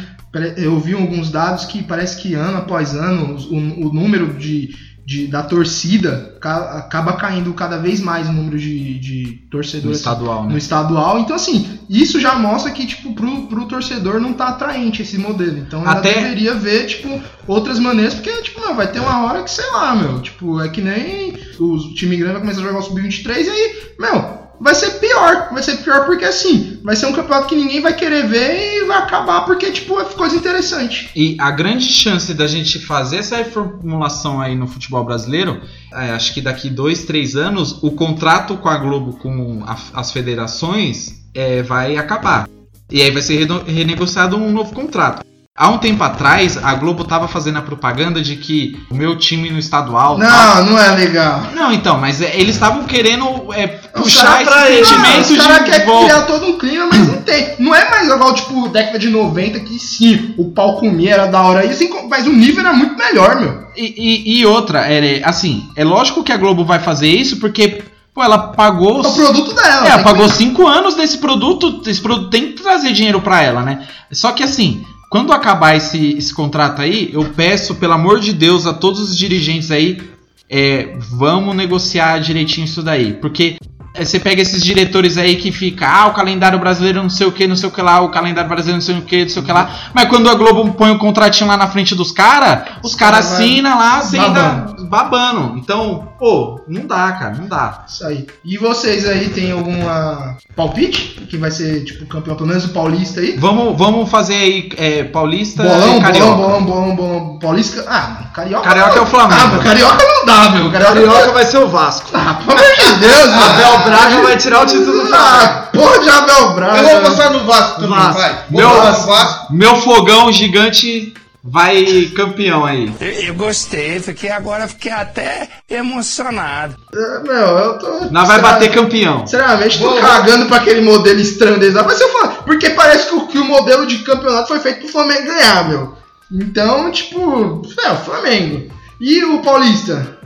Eu vi alguns dados que parece que ano após ano o, o número de, de- da torcida ca- acaba caindo cada vez mais o número de, de no torcedores estadual, no né? estadual. Então, assim, isso já mostra que, tipo, pro, pro torcedor não tá atraente esse modelo. Então, ela Até- deveria ver, tipo, outras maneiras, porque, tipo, meu, vai ter uma hora que, sei lá, meu, tipo, é que nem o time grande vai começar a jogar o Sub-23 e aí, meu, vai ser pior. Vai ser pior porque, assim, vai ser um campeonato que ninguém vai querer ver e vai acabar porque, tipo, é coisa interessante. E a grande chance da gente fazer essa reformulação aí no futebol brasileiro, é, acho que daqui dois, três anos, o contrato com a Globo, com a- as federações, é, vai acabar. E aí vai ser renegociado um novo contrato. Há um tempo atrás, a Globo tava fazendo a propaganda de que o meu time no estadual. Não, não é legal. Não, então, mas é, eles estavam querendo é, puxar esse ele, sentimento caras de, querem volta. criar todo um clima, mas não tem. Não é mais igual, tipo, década de 90, que sim, o pau comia, era da hora. E, assim, mas o nível era muito melhor, meu. E, e- e outra, é, assim, é lógico que a Globo vai fazer isso porque, pô, ela pagou. É o produto dela. É, ela que- pagou cinco anos desse produto, esse produto tem que trazer dinheiro pra ela, né? Só que assim, quando acabar esse, esse contrato aí, eu peço, pelo amor de Deus, a todos os dirigentes aí, é, vamos negociar direitinho isso daí. Porque você pega esses diretores aí que fica, ah, o calendário brasileiro não sei o que, não sei o que lá, o calendário brasileiro não sei o que, não sei o que lá. Mas quando a Globo põe o contratinho lá na frente dos caras, os caras cara assinam lá sem babando. babando. Então, pô, não dá, cara, não dá. Isso aí. E vocês aí tem alguma palpite? Que vai ser, tipo, campeão, pelo menos o Paulista aí? Vamos, vamos fazer aí é, Paulista Bolão, e Carioca. bolão, bolão, bolão, bolão. Paulista. Ah, Carioca. Carioca é o Flamengo. Ah, Carioca não dá, meu. Carioca, Carioca vai ser o Vasco. Ah, pelo amor de Deus, mano. Abel Braga vai tirar o título do Flamengo. Ah, porra de Abel Braga. Eu vou passar no Vasco também, Vasco. vai. Vou Meu- Vasco. Meu fogão gigante vai campeão aí. Eu, eu gostei, fiquei agora fiquei até emocionado. É, Meu, eu tô. Nós vai bater campeão. Sinceramente, tô Vou- cagando pra aquele modelo estranho deles lá. Mas se eu falar, porque parece que o, que o modelo de campeonato foi feito pro Flamengo ganhar, meu. Então, tipo, é, o Flamengo. E o Paulista?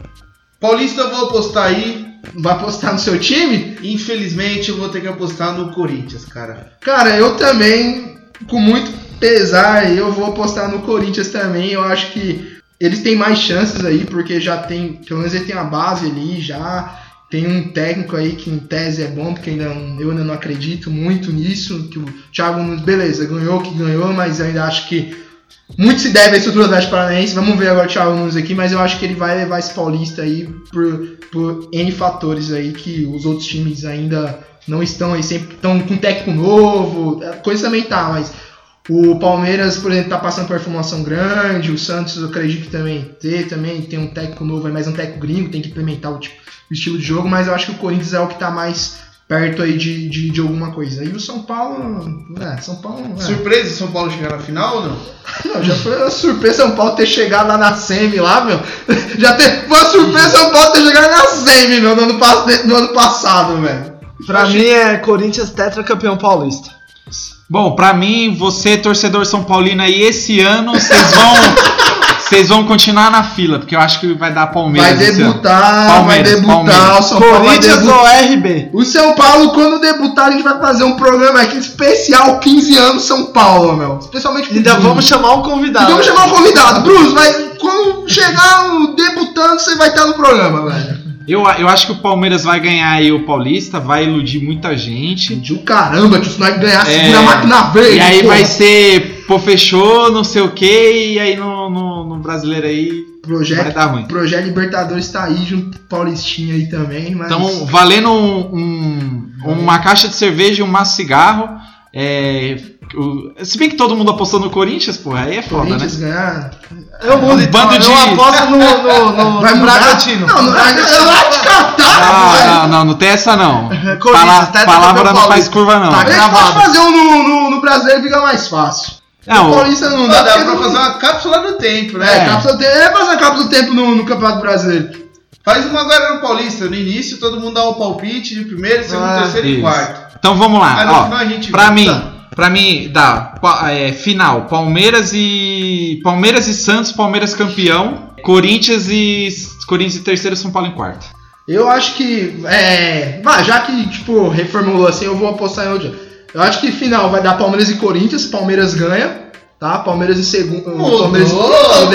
Paulista eu vou apostar aí vai apostar no seu time? Infelizmente eu vou ter que apostar no Corinthians, cara. Cara, eu também, com muito pesar, eu vou apostar no Corinthians também. Eu acho que eles têm mais chances aí, porque já tem, pelo menos ele tem a base ali, já tem um técnico aí que em tese é bom, porque ainda, eu ainda não acredito muito nisso. Que o Thiago beleza, ganhou que ganhou, mas ainda acho que muito se deve à estrutura do Atlético Paranaense. Vamos ver agora o Thiago Nunes aqui, mas eu acho que ele vai levar esse Paulista aí por, por N fatores aí que os outros times ainda não estão aí, sempre estão com técnico novo, coisa também tá, mas o Palmeiras, por exemplo, tá passando por uma formação grande, o Santos eu acredito que também ter, também tem um técnico novo, mas é um técnico gringo, tem que implementar o, tipo, o estilo de jogo, mas eu acho que o Corinthians é o que tá mais perto aí de, de, de alguma coisa. E o São Paulo, é, São Paulo... É. Surpresa São Paulo chegar na final ou não? Não, já foi uma surpresa São Paulo ter chegado lá na Semi lá, meu. Já ter, foi uma surpresa São Paulo ter chegado na Semi, meu, no ano, no ano passado, velho. Pra mim é Corinthians tetracampeão paulista. Bom, pra mim, você, torcedor São Paulino aí, esse ano vocês vão. Vocês vão continuar na fila, porque eu acho que vai dar Palmeiras. Vai debutar, Palmeiras, vai debutar, Palmeiras. o São Corinthians debutar. ou RB? O São Paulo, quando debutar, a gente vai fazer um programa aqui especial 15 anos São Paulo, meu. Especialmente Ainda Bruno. vamos chamar um convidado. E vamos chamar um convidado. Bruno, vai, quando chegar o debutando, você vai estar no programa, velho. Eu, eu acho que o Palmeiras vai ganhar aí o Paulista, vai iludir muita gente. De caramba, que o Snipes ganhar, É, segura a máquina verde. E aí porra. vai ser, pô, fechou, não sei o que, e aí no, no, no brasileiro aí vai Projeto, dar ruim. Projeto Libertadores tá aí, junto com o Paulistinha aí também, mas... Então, valendo um- um- uma caixa de cerveja e um maço de cigarro. É, o- se bem que todo mundo apostou no Corinthians, porra, aí é foda, né? Corinthians ganhar... Eu mudo, Um então. bando de- Eu aposto no, no, no, Vai no mudar? Bragantino. Não, não, vai te catar, Não, velho. não, não, não tem essa não. Corinthians, Pala- palavra não faz curva não. Tá A gente pode gravado. fazer um no, no, no brasileiro fica mais fácil. Não, o Paulista não dá, Dá, pra não- fazer uma cápsula do tempo, né? É, É. cápsula do tempo. É fazer a cápsula do tempo no, no Campeonato Brasileiro. Faz uma agora no Paulista. No início todo mundo dá o palpite de primeiro, segundo, Ah, terceiro e isso. quarto. Então vamos lá. Aí no ó, final a gente pra vê. mim, Tá. Pra mim dá é, final Palmeiras e Palmeiras e Santos, Palmeiras campeão, Corinthians e Corinthians em terceiro, São Paulo em quarto. Eu acho que. É. Já que, tipo, reformulou assim, eu vou apostar em outro. Eu acho que final vai dar Palmeiras e Corinthians. Palmeiras ganha. Tá? Palmeiras em segundo. Palmeiras. Ô,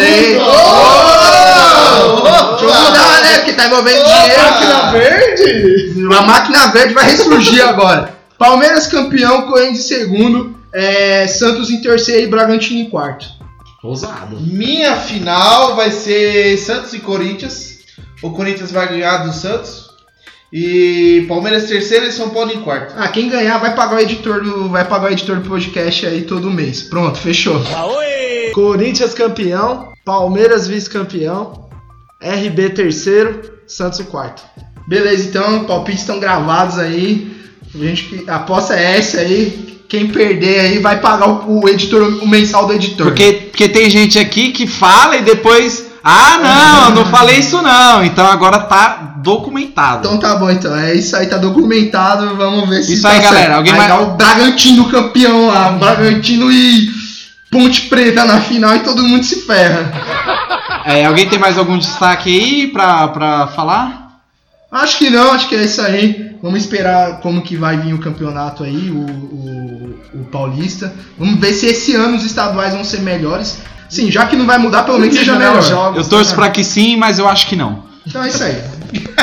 Deixa eu mudar, né? Porque tá envolvendo dinheiro. Máquina verde. A máquina verde vai ressurgir agora. Palmeiras campeão, Corinthians em segundo. é, Santos em terceiro e Bragantino em quarto. Ousado. Minha final vai ser Santos e Corinthians. O Corinthians vai ganhar do Santos. E Palmeiras terceiro e São Paulo em quarto. Ah, quem ganhar vai pagar o editor do. Vai pagar o editor do podcast aí todo mês. Pronto, fechou. Corinthians campeão, Palmeiras vice-campeão, RB terceiro, Santos quarto. Beleza, então, palpites estão gravados aí. A, gente, a aposta é essa aí. Quem perder aí vai pagar o, o editor, o mensal do editor. Porque, porque tem gente aqui que fala e depois. Ah, não, não falei isso não. Então agora tá documentado. Então tá bom, então. É isso aí, tá documentado. Vamos ver se Isso tá aí, certo. galera, alguém vai mais- dar o Bragantino campeão lá. Bragantino e Ponte Preta na final e todo mundo se ferra. É, alguém tem mais algum destaque aí pra, pra falar? Acho que não, acho que é isso aí. Vamos esperar como que vai vir o campeonato aí, o, o, o Paulista. Vamos ver se esse ano os estaduais vão ser melhores. Sim, já que não vai mudar, pelo menos seja melhor. Eu torço pra que sim, mas eu acho que não. Então é isso aí.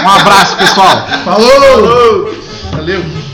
Um abraço, pessoal. Falou! Valeu!